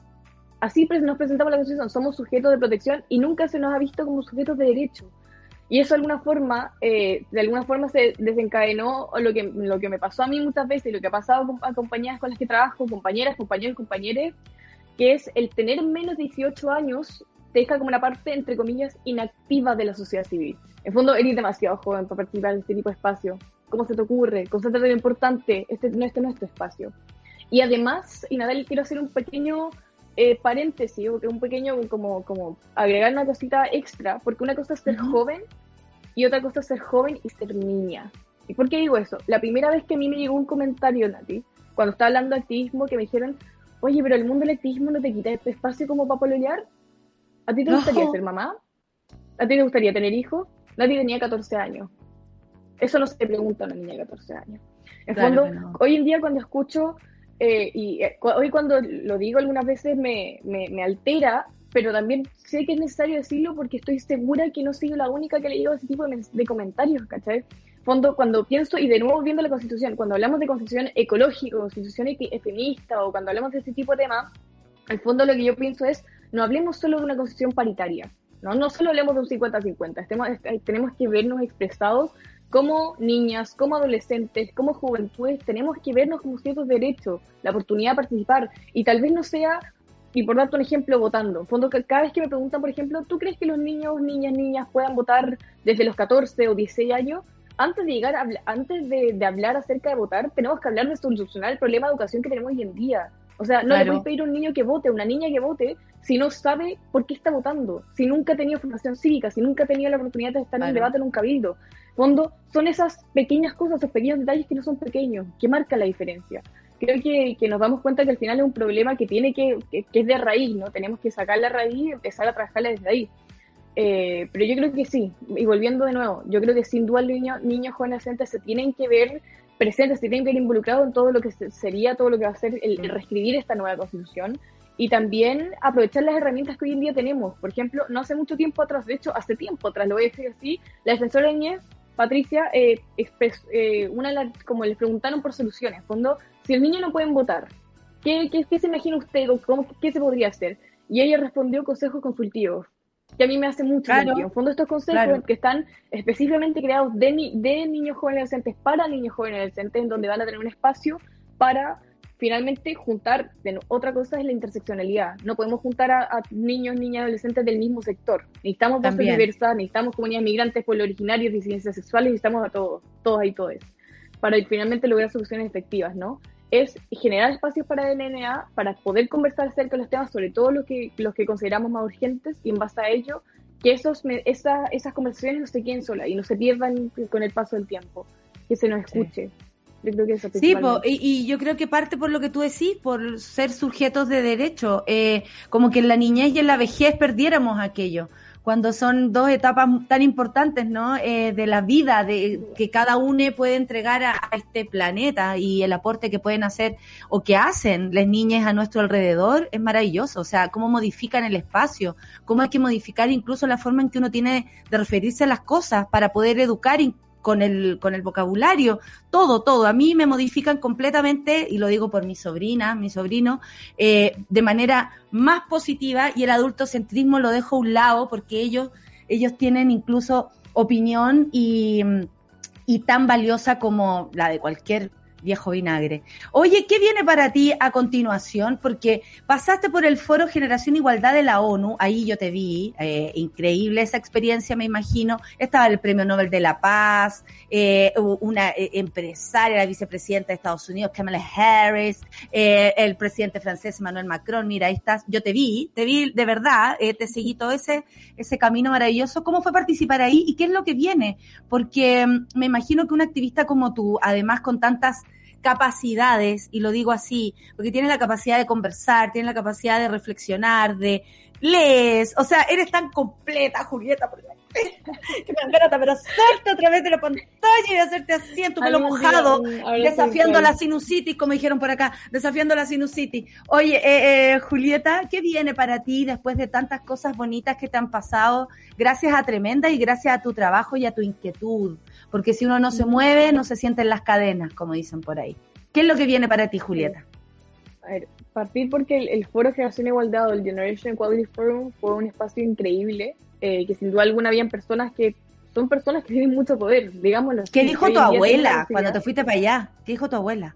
Así nos presentamos la Constitución, somos sujetos de protección y nunca se nos ha visto como sujetos de derecho. Y eso de alguna forma, eh, de alguna forma se desencadenó lo que, lo que me pasó a mí muchas veces, lo que ha pasado con, a compañeras con las que trabajo, compañeras, compañeros, compañeros, que es el tener menos de 18 años te deja como una parte, entre comillas, inactiva de la sociedad civil. En fondo, eres demasiado joven para participar en este tipo de espacio. ¿Cómo se te ocurre? Concéntrate en lo importante. Este no, este no es tu espacio. Y además, y nada, quiero hacer un pequeño eh, paréntesis, un pequeño, como, como agregar una cosita extra, porque una cosa es ser joven y otra cosa es ser joven y ser niña. ¿Y por qué digo eso? La primera vez que a mí me llegó un comentario, Nati, cuando estaba hablando de activismo, que me dijeron, oye, pero el mundo del activismo no te quita este espacio como para pololear. ¿A ti te gustaría ser mamá? ¿A ti te gustaría tener hijos? Nadie tenía 14 años. Eso no se pregunta a una niña de 14 años. En fondo, hoy en día cuando escucho, eh, y eh, hoy cuando lo digo algunas veces me, me, altera, pero también sé que es necesario decirlo porque estoy segura que no soy la única que le digo ese tipo de, de comentarios, ¿cachai? Fondo, cuando pienso, y de nuevo viendo la Constitución, cuando hablamos de Constitución ecológica, Constitución feminista, o cuando hablamos de este tipo de temas, al fondo lo que yo pienso es, no hablemos solo de una Constitución paritaria, no, no solo hablemos de un 50-50, tenemos que vernos expresados como niñas, como adolescentes, como juventudes, tenemos que vernos como ciertos derechos, la oportunidad de participar, y tal vez no sea y por darte un ejemplo, votando. Fondo, cada vez que me preguntan, por ejemplo, ¿tú crees que los niños, niñas, niñas puedan votar desde los 14 o 16 años? Antes de llegar, a, antes de, hablar acerca de votar, tenemos que hablar de solucionar el problema de educación que tenemos hoy en día. O sea, no le puedes pedir a un niño que vote, a una niña que vote, si no sabe por qué está votando, si nunca ha tenido formación cívica, si nunca ha tenido la oportunidad de estar en un debate en un cabildo. Fondo, son esas pequeñas cosas, esos pequeños detalles que no son pequeños, que marcan la diferencia. Creo que, que nos damos cuenta que al final es un problema que tiene que, que, es de raíz, ¿no? Tenemos que sacar la raíz y empezar a trabajarla desde ahí. Eh, pero yo creo que sí, y volviendo de nuevo, yo creo que sin duda niños, niños jóvenes adolescentes se tienen que ver presentes, se tienen que ver involucrados en todo lo que sería, todo lo que va a ser el, reescribir esta nueva constitución y también aprovechar las herramientas que hoy en día tenemos. Por ejemplo, no hace mucho tiempo atrás, de hecho, hace tiempo atrás, lo voy a decir así, la defensora de Patricia, eh, eh, una como les preguntaron por soluciones, fondo, si el niño no pueden votar, ¿qué, qué, se imagina usted o cómo, qué se podría hacer? Y ella respondió consejos consultivos que a mí me hace mucho sentido. En fondo, estos consejos que están específicamente creados de, de niños jóvenes adolescentes para niños jóvenes adolescentes, en donde van a tener un espacio para finalmente juntar. Otra cosa es la interseccionalidad. No podemos juntar a, niños, niñas, adolescentes del mismo sector. Necesitamos voces diversas, necesitamos comunidades migrantes, pueblos originarios, disidencias sexuales, necesitamos a todos, todos ahí, todos, para finalmente lograr soluciones efectivas, ¿no? Es generar espacios para el NNA para poder conversar acerca de los temas, sobre todo los que, los que consideramos más urgentes, y en base a ello, que esos, esa, esas conversaciones no se queden solas y no se pierdan con el paso del tiempo, que se nos escuche. Yo creo que eso sí, y, yo creo que parte por lo que tú decís, por ser sujetos de derecho, eh, como que en la niñez y en la vejez perdiéramos aquello cuando son dos etapas tan importantes, ¿no? Eh, de la vida, de que cada uno puede entregar a, este planeta y el aporte que pueden hacer o que hacen las niñas a nuestro alrededor es maravilloso. O sea, cómo modifican el espacio, cómo hay que modificar incluso la forma en que uno tiene de referirse a las cosas para poder educar con el, con el vocabulario, todo, todo. A mí me modifican completamente, y lo digo por mi sobrina, mi sobrino, eh, de manera más positiva y el adultocentrismo lo dejo a un lado porque ellos, ellos tienen incluso opinión y, y tan valiosa como la de cualquier viejo vinagre. Oye, ¿qué viene para ti a continuación? Porque pasaste por el Foro Generación Igualdad de la ONU, ahí yo te vi, eh, increíble esa experiencia, me imagino. Estaba el Premio Nobel de la Paz, eh, una eh, empresaria, la vicepresidenta de Estados Unidos, Kamala Harris, el presidente francés Emmanuel Macron, mira, ahí estás, yo te vi, te vi de verdad, te seguí todo ese, ese camino maravilloso. ¿Cómo fue participar ahí y qué es lo que viene? Porque mm, me imagino que un activista como tú, además con tantas capacidades, y lo digo así, porque tienes la capacidad de conversar, tienes la capacidad de reflexionar, de lees, o sea, eres tan completa, Julieta, que me encanta, pero salte a través de la pantalla y hacerte así en tu pelo mojado, desafiando la sinusitis, como dijeron por acá, desafiando la sinusitis. Oye, eh, eh, Julieta, ¿qué viene para ti después de tantas cosas bonitas que te han pasado? Gracias a Tremenda y gracias a tu trabajo y a tu inquietud porque si uno no se mueve, no se sienten las cadenas, como dicen por ahí. ¿Qué es lo que viene para ti, Julieta? A ver, partir porque el, Foro Generación Igualdad o el Generation Equality Forum fue un espacio increíble, eh, que sin duda alguna habían personas que son personas que tienen mucho poder, digámoslo. ¿Qué dijo tu abuela cuando te fuiste para allá? ¿Qué dijo tu abuela?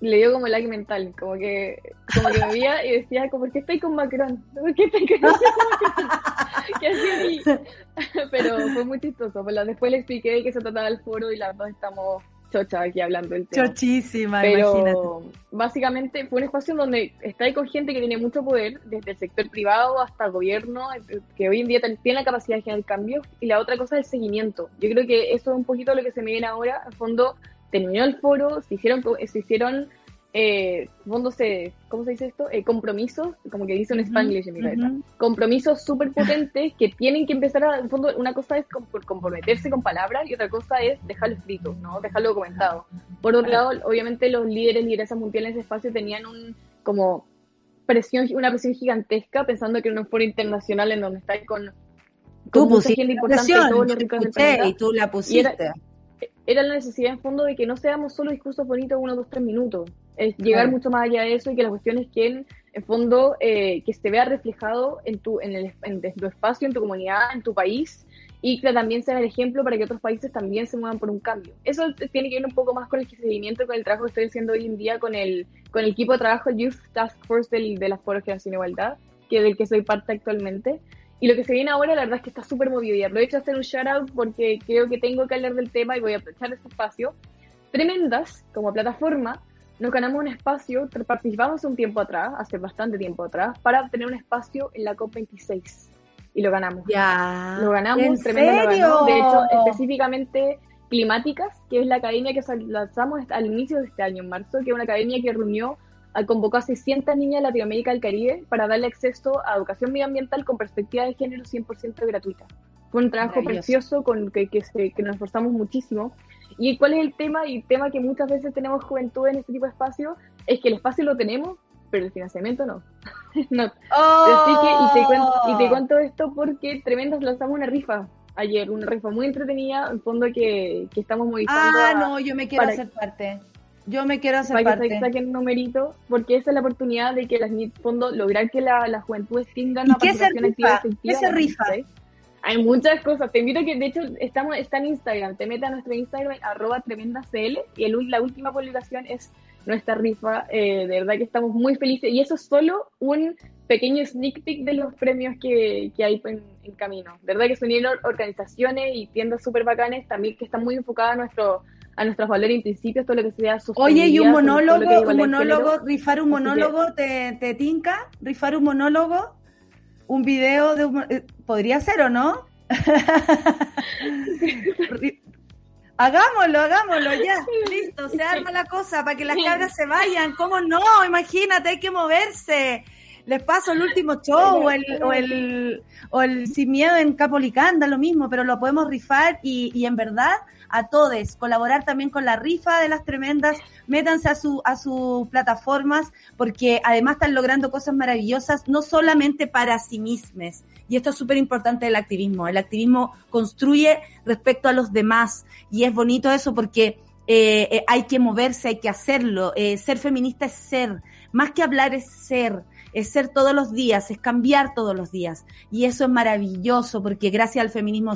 Le dio como lag mental, como que, como que me veía y decía, ¿por qué estoy con Macron? ¿Por qué estoy con Macron? ¿Qué así? Pero fue muy chistoso. Pues después le expliqué de qué se trataba el foro y las dos estamos chochas aquí hablando del tema. Chochísima, Pero básicamente fue un espacio donde está ahí con gente que tiene mucho poder, desde el sector privado hasta el gobierno, que hoy en día tiene la capacidad de generar cambios. Y la otra cosa es el seguimiento. Yo creo que eso es un poquito lo que se me viene ahora. Al fondo, terminó el foro, se hicieron, se hicieron eh, fondo se, ¿cómo se dice esto? Eh, compromisos, como que dice un Spanglish en mi cabeza, compromisos súper potentes que tienen que empezar a, en fondo, una cosa es comprometerse con palabras y otra cosa es dejarlo escrito, ¿no? Dejarlo documentado. Por otro lado, obviamente los líderes, lideresas mundiales en ese espacio tenían un, como, presión, una presión gigantesca pensando que era un foro internacional en donde está con, con mucha gente importante todos los ricos del Y tú la pusiste era la necesidad en fondo de que no seamos solo discursos bonitos uno, dos, tres minutos. Es llegar mucho más allá de eso y que la cuestión es que en, fondo eh, que se vea reflejado en tu, en, el, en, tu espacio, en tu comunidad, en tu país y que también sea el ejemplo para que otros países también se muevan por un cambio. Eso tiene que ver un poco más con el seguimiento, con el trabajo que estoy haciendo hoy en día con el, con el equipo de trabajo, Youth Task Force del, de la Foro Generación Igualdad, que del que soy parte actualmente. Y lo que se viene ahora, la verdad es que está súper movido. Y aprovecho a hacer un shout out porque creo que tengo que hablar del tema y voy a aprovechar este espacio. Tremendas, como plataforma, nos ganamos un espacio, participamos un tiempo atrás, hace bastante tiempo atrás, para obtener un espacio en la COP26. Y lo ganamos. Ya. Lo ganamos, ¿En tremendo lo serio? ganamos. De hecho, específicamente Climáticas, que es la academia que lanzamos al inicio de este año, en marzo, que es una academia que reunió, convocó a 600 niñas de Latinoamérica y del Caribe para darle acceso a educación medioambiental con perspectiva de género 100% gratuita. Fue un trabajo precioso con que, que, se- que nos esforzamos muchísimo. ¿Y cuál es el tema? Y el tema que muchas veces tenemos juventud en este tipo de espacios es que el espacio lo tenemos, pero el financiamiento no. no. Así que, y te, cuento, y te cuento esto porque Tremendas lanzamos una rifa ayer, una rifa muy entretenida, en fondo que, que estamos movilizando Ah, a- no, yo me quiero para- hacer parte. Yo me quiero hacer para que parte. se saquen un numerito, porque esa es la oportunidad de que las fondo lograr que la, las juventudes tengan ¿Y una participación activa efectiva. ¿Qué se rifa? ¿sí? Hay muchas cosas. Te invito a que, de hecho, estamos, está en Instagram. Te metas a nuestro Instagram, arroba tremendacl, y el, la última publicación es nuestra rifa. Eh, de verdad que estamos muy felices. Y eso es solo un pequeño sneak peek de los premios que, que hay en, en camino. De verdad que se unieron organizaciones y tiendas súper bacanes también que están muy enfocadas a nuestro a nuestros valores y principios, todo lo que sea Oye, y un monólogo, un monólogo, rifar un monólogo, ¿te, te tinca? ¿Rifar un monólogo? ¿Un video de un... eh, ¿Podría ser o no? Hagámoslo, hagámoslo, ya, listo, se arma la cosa para que las cabras se vayan, ¿cómo no? Imagínate, hay que moverse. Les paso el último show o el, o el, o el Sin Miedo en Capolicanda, lo mismo, pero lo podemos rifar y, y en verdad a todos, colaborar también con la rifa de las tremendas, métanse a su, a sus plataformas, porque además están logrando cosas maravillosas, no solamente para sí mismos. Y esto es súper importante del activismo. El activismo construye respecto a los demás. Y es bonito eso porque eh, eh, hay que moverse, hay que hacerlo. Eh, ser feminista es ser. Más que hablar es ser. Es ser todos los días, es cambiar todos los días. Y eso es maravilloso porque gracias al feminismo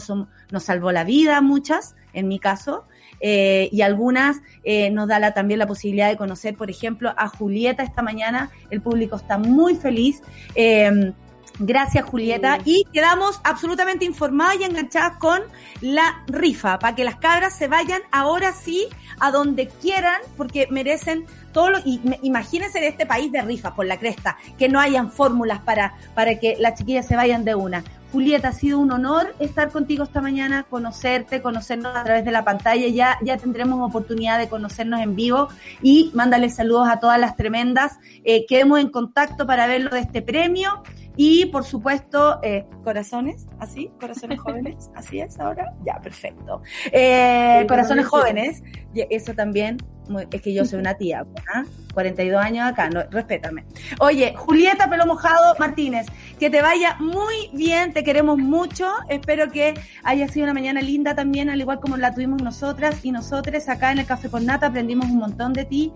nos salvó la vida muchas, en mi caso, eh, y algunas eh, nos da también la posibilidad de conocer, por ejemplo, a Julieta esta mañana. El público está muy feliz. Eh, Gracias, Julieta. Y quedamos absolutamente informadas y enganchadas con la rifa, para que las cabras se vayan ahora sí a donde quieran, porque merecen todo lo... Y me- imagínense en este país de rifas, por la cresta, que no hayan fórmulas para, para que las chiquillas se vayan de una. Julieta, ha sido un honor estar contigo esta mañana, conocerte, conocernos a través de la pantalla. Ya, ya tendremos oportunidad de conocernos en vivo y mándale saludos a todas las tremendas. Eh, quedemos en contacto para ver lo de este premio. Y por supuesto, eh, corazones, así, corazones jóvenes, así es ahora. Ya, perfecto. Eh, corazones jóvenes, eso también, muy- es que yo soy una tía, ¿ah? 42 años acá, no, respétame. Oye, Julieta Pelo Mojado Martínez, que te vaya muy bien, te queremos mucho, espero que haya sido una mañana linda también, al igual como la tuvimos nosotras y nosotros acá en el Café con Nata, aprendimos un montón de ti,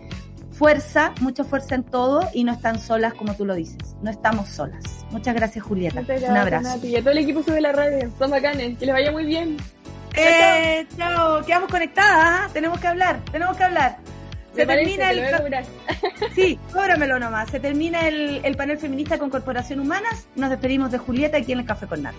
fuerza, mucha fuerza en todo y no están solas como tú lo dices, no estamos solas. Muchas gracias Julieta, Muchas un gracias, abrazo. Nati. Y a todo el equipo sube la radio, son bacanes, que les vaya muy bien. Eh, chao, quedamos conectadas, ¿ah? tenemos que hablar, tenemos que hablar. Se parece, termina te el... Sí, cóbramelo nomás. Se termina el, el panel feminista con Corporación Humanas. Nos despedimos de Julieta aquí en el Café con Nata.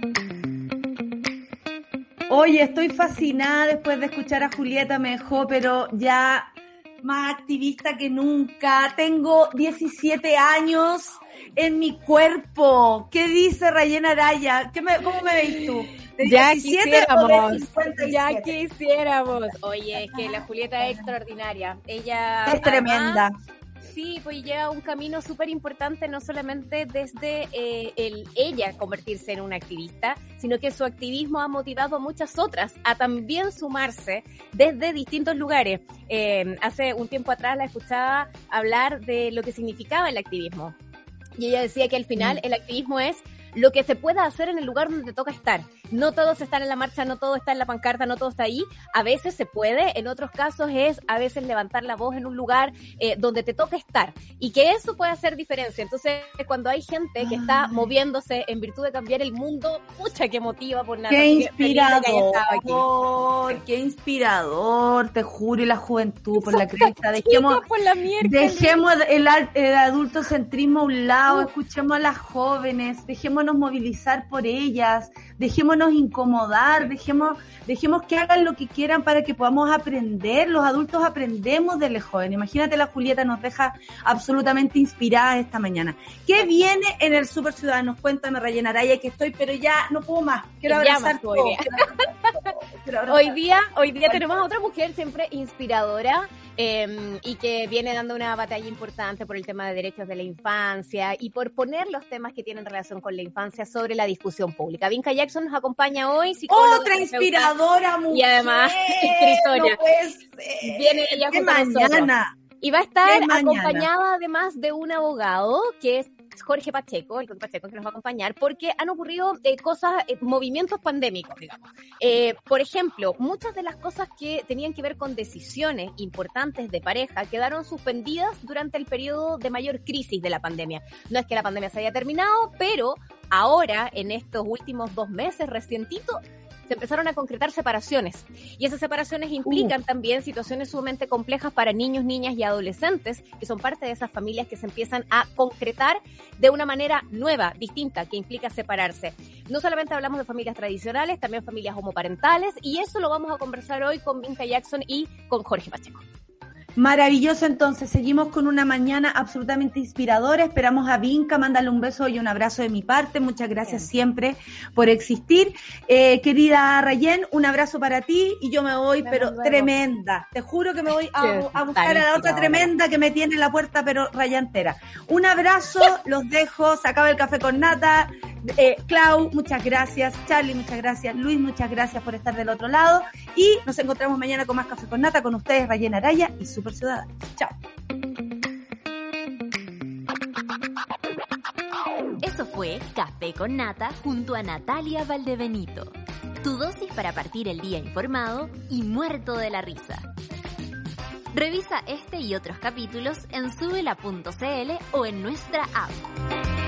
Oye, estoy fascinada después de escuchar a Julieta. Me dejó, pero ya más activista que nunca. Tengo 17 años en mi cuerpo. ¿Qué dice Rayena Araya? ¿Qué me, ¿Cómo me veis tú? ¿De Ya 17 o de quisiéramos, 57? ya quisiéramos. Oye, es que la Julieta es extraordinaria. Ella Es tremenda. Sí, pues lleva un camino súper importante, no solamente desde eh, el ella convertirse en una activista, sino que su activismo ha motivado a muchas otras a también sumarse desde distintos lugares. Eh, hace un tiempo atrás la escuchaba hablar de lo que significaba el activismo. Y ella decía que al final Mm. el activismo es lo que se pueda hacer en el lugar donde te toca estar. no todos están en la marcha, no todo está en la pancarta, no todo está ahí. A veces se puede, en otros casos es a veces levantar la voz en un lugar eh, donde te toca estar y que eso puede hacer diferencia. Entonces, cuando hay gente que está moviéndose en virtud de cambiar el mundo, pucha que motiva por nada. Qué que que inspirador, estado aquí. qué inspirador, te juro, y la juventud por la cresta. Dejemos, la. Dejemos el, el adultocentrismo a un lado, escuchemos a las jóvenes, dejémonos movilizar por ellas, dejémonos incomodar, dejemos, dejemos que hagan lo que quieran para que podamos aprender. Los adultos aprendemos de los jóvenes. Imagínate, la Julieta nos deja absolutamente inspiradas esta mañana. ¿Qué viene en el Super Ciudadanos? Cuéntame, Rayena Araya, que estoy, pero ya no puedo más. Quiero abrazar todo. Hoy día, hoy día tenemos a otra mujer siempre inspiradora eh, y que viene dando una batalla importante por el tema de derechos de la infancia y por poner los temas que tienen relación con la infancia sobre la discusión pública. Vinca Jackson nos acompaña hoy. psicóloga, Otra inspiradora mujer. y además escritora. No. Viene ella mañana. Y va a estar acompañada además de un abogado que es Jorge Pacheco, el Pacheco que nos va a acompañar, porque han ocurrido eh, cosas, eh, movimientos pandémicos, digamos. Eh, por ejemplo, muchas de las cosas que tenían que ver con decisiones importantes de pareja quedaron suspendidas durante el periodo de mayor crisis de la pandemia. No es que la pandemia se haya terminado, pero ahora, en estos últimos dos meses, recientito, se empezaron a concretar separaciones. Y esas separaciones implican también situaciones sumamente complejas para niños, niñas y adolescentes, que son parte de esas familias que se empiezan a concretar de una manera nueva, distinta, que implica separarse. No solamente hablamos de familias tradicionales, también familias homoparentales, y eso lo vamos a conversar hoy con Vinca Jackson y con Jorge Pacheco. Maravilloso, entonces seguimos con una mañana absolutamente inspiradora. Esperamos a Vinca, mándale un beso y un abrazo de mi parte. Muchas gracias siempre por existir. Eh, querida Rayen, un abrazo para ti y yo me voy, pero tremenda. Te juro que me voy a, buscar a la otra tremenda que me tiene en la puerta, pero rayantera. Un abrazo, los dejo, se acaba el café con nata. Eh, Clau, muchas gracias. Charlie, muchas gracias. Luis, muchas gracias por estar del otro lado. Y nos encontramos mañana con más café con nata con ustedes, Rayen Araya y Super Ciudadanos. Chao. Eso fue Café con Nata junto a Natalia Valdebenito. Tu dosis para partir el día informado y muerto de la risa. Revisa este y otros capítulos en subela.cl o en nuestra app.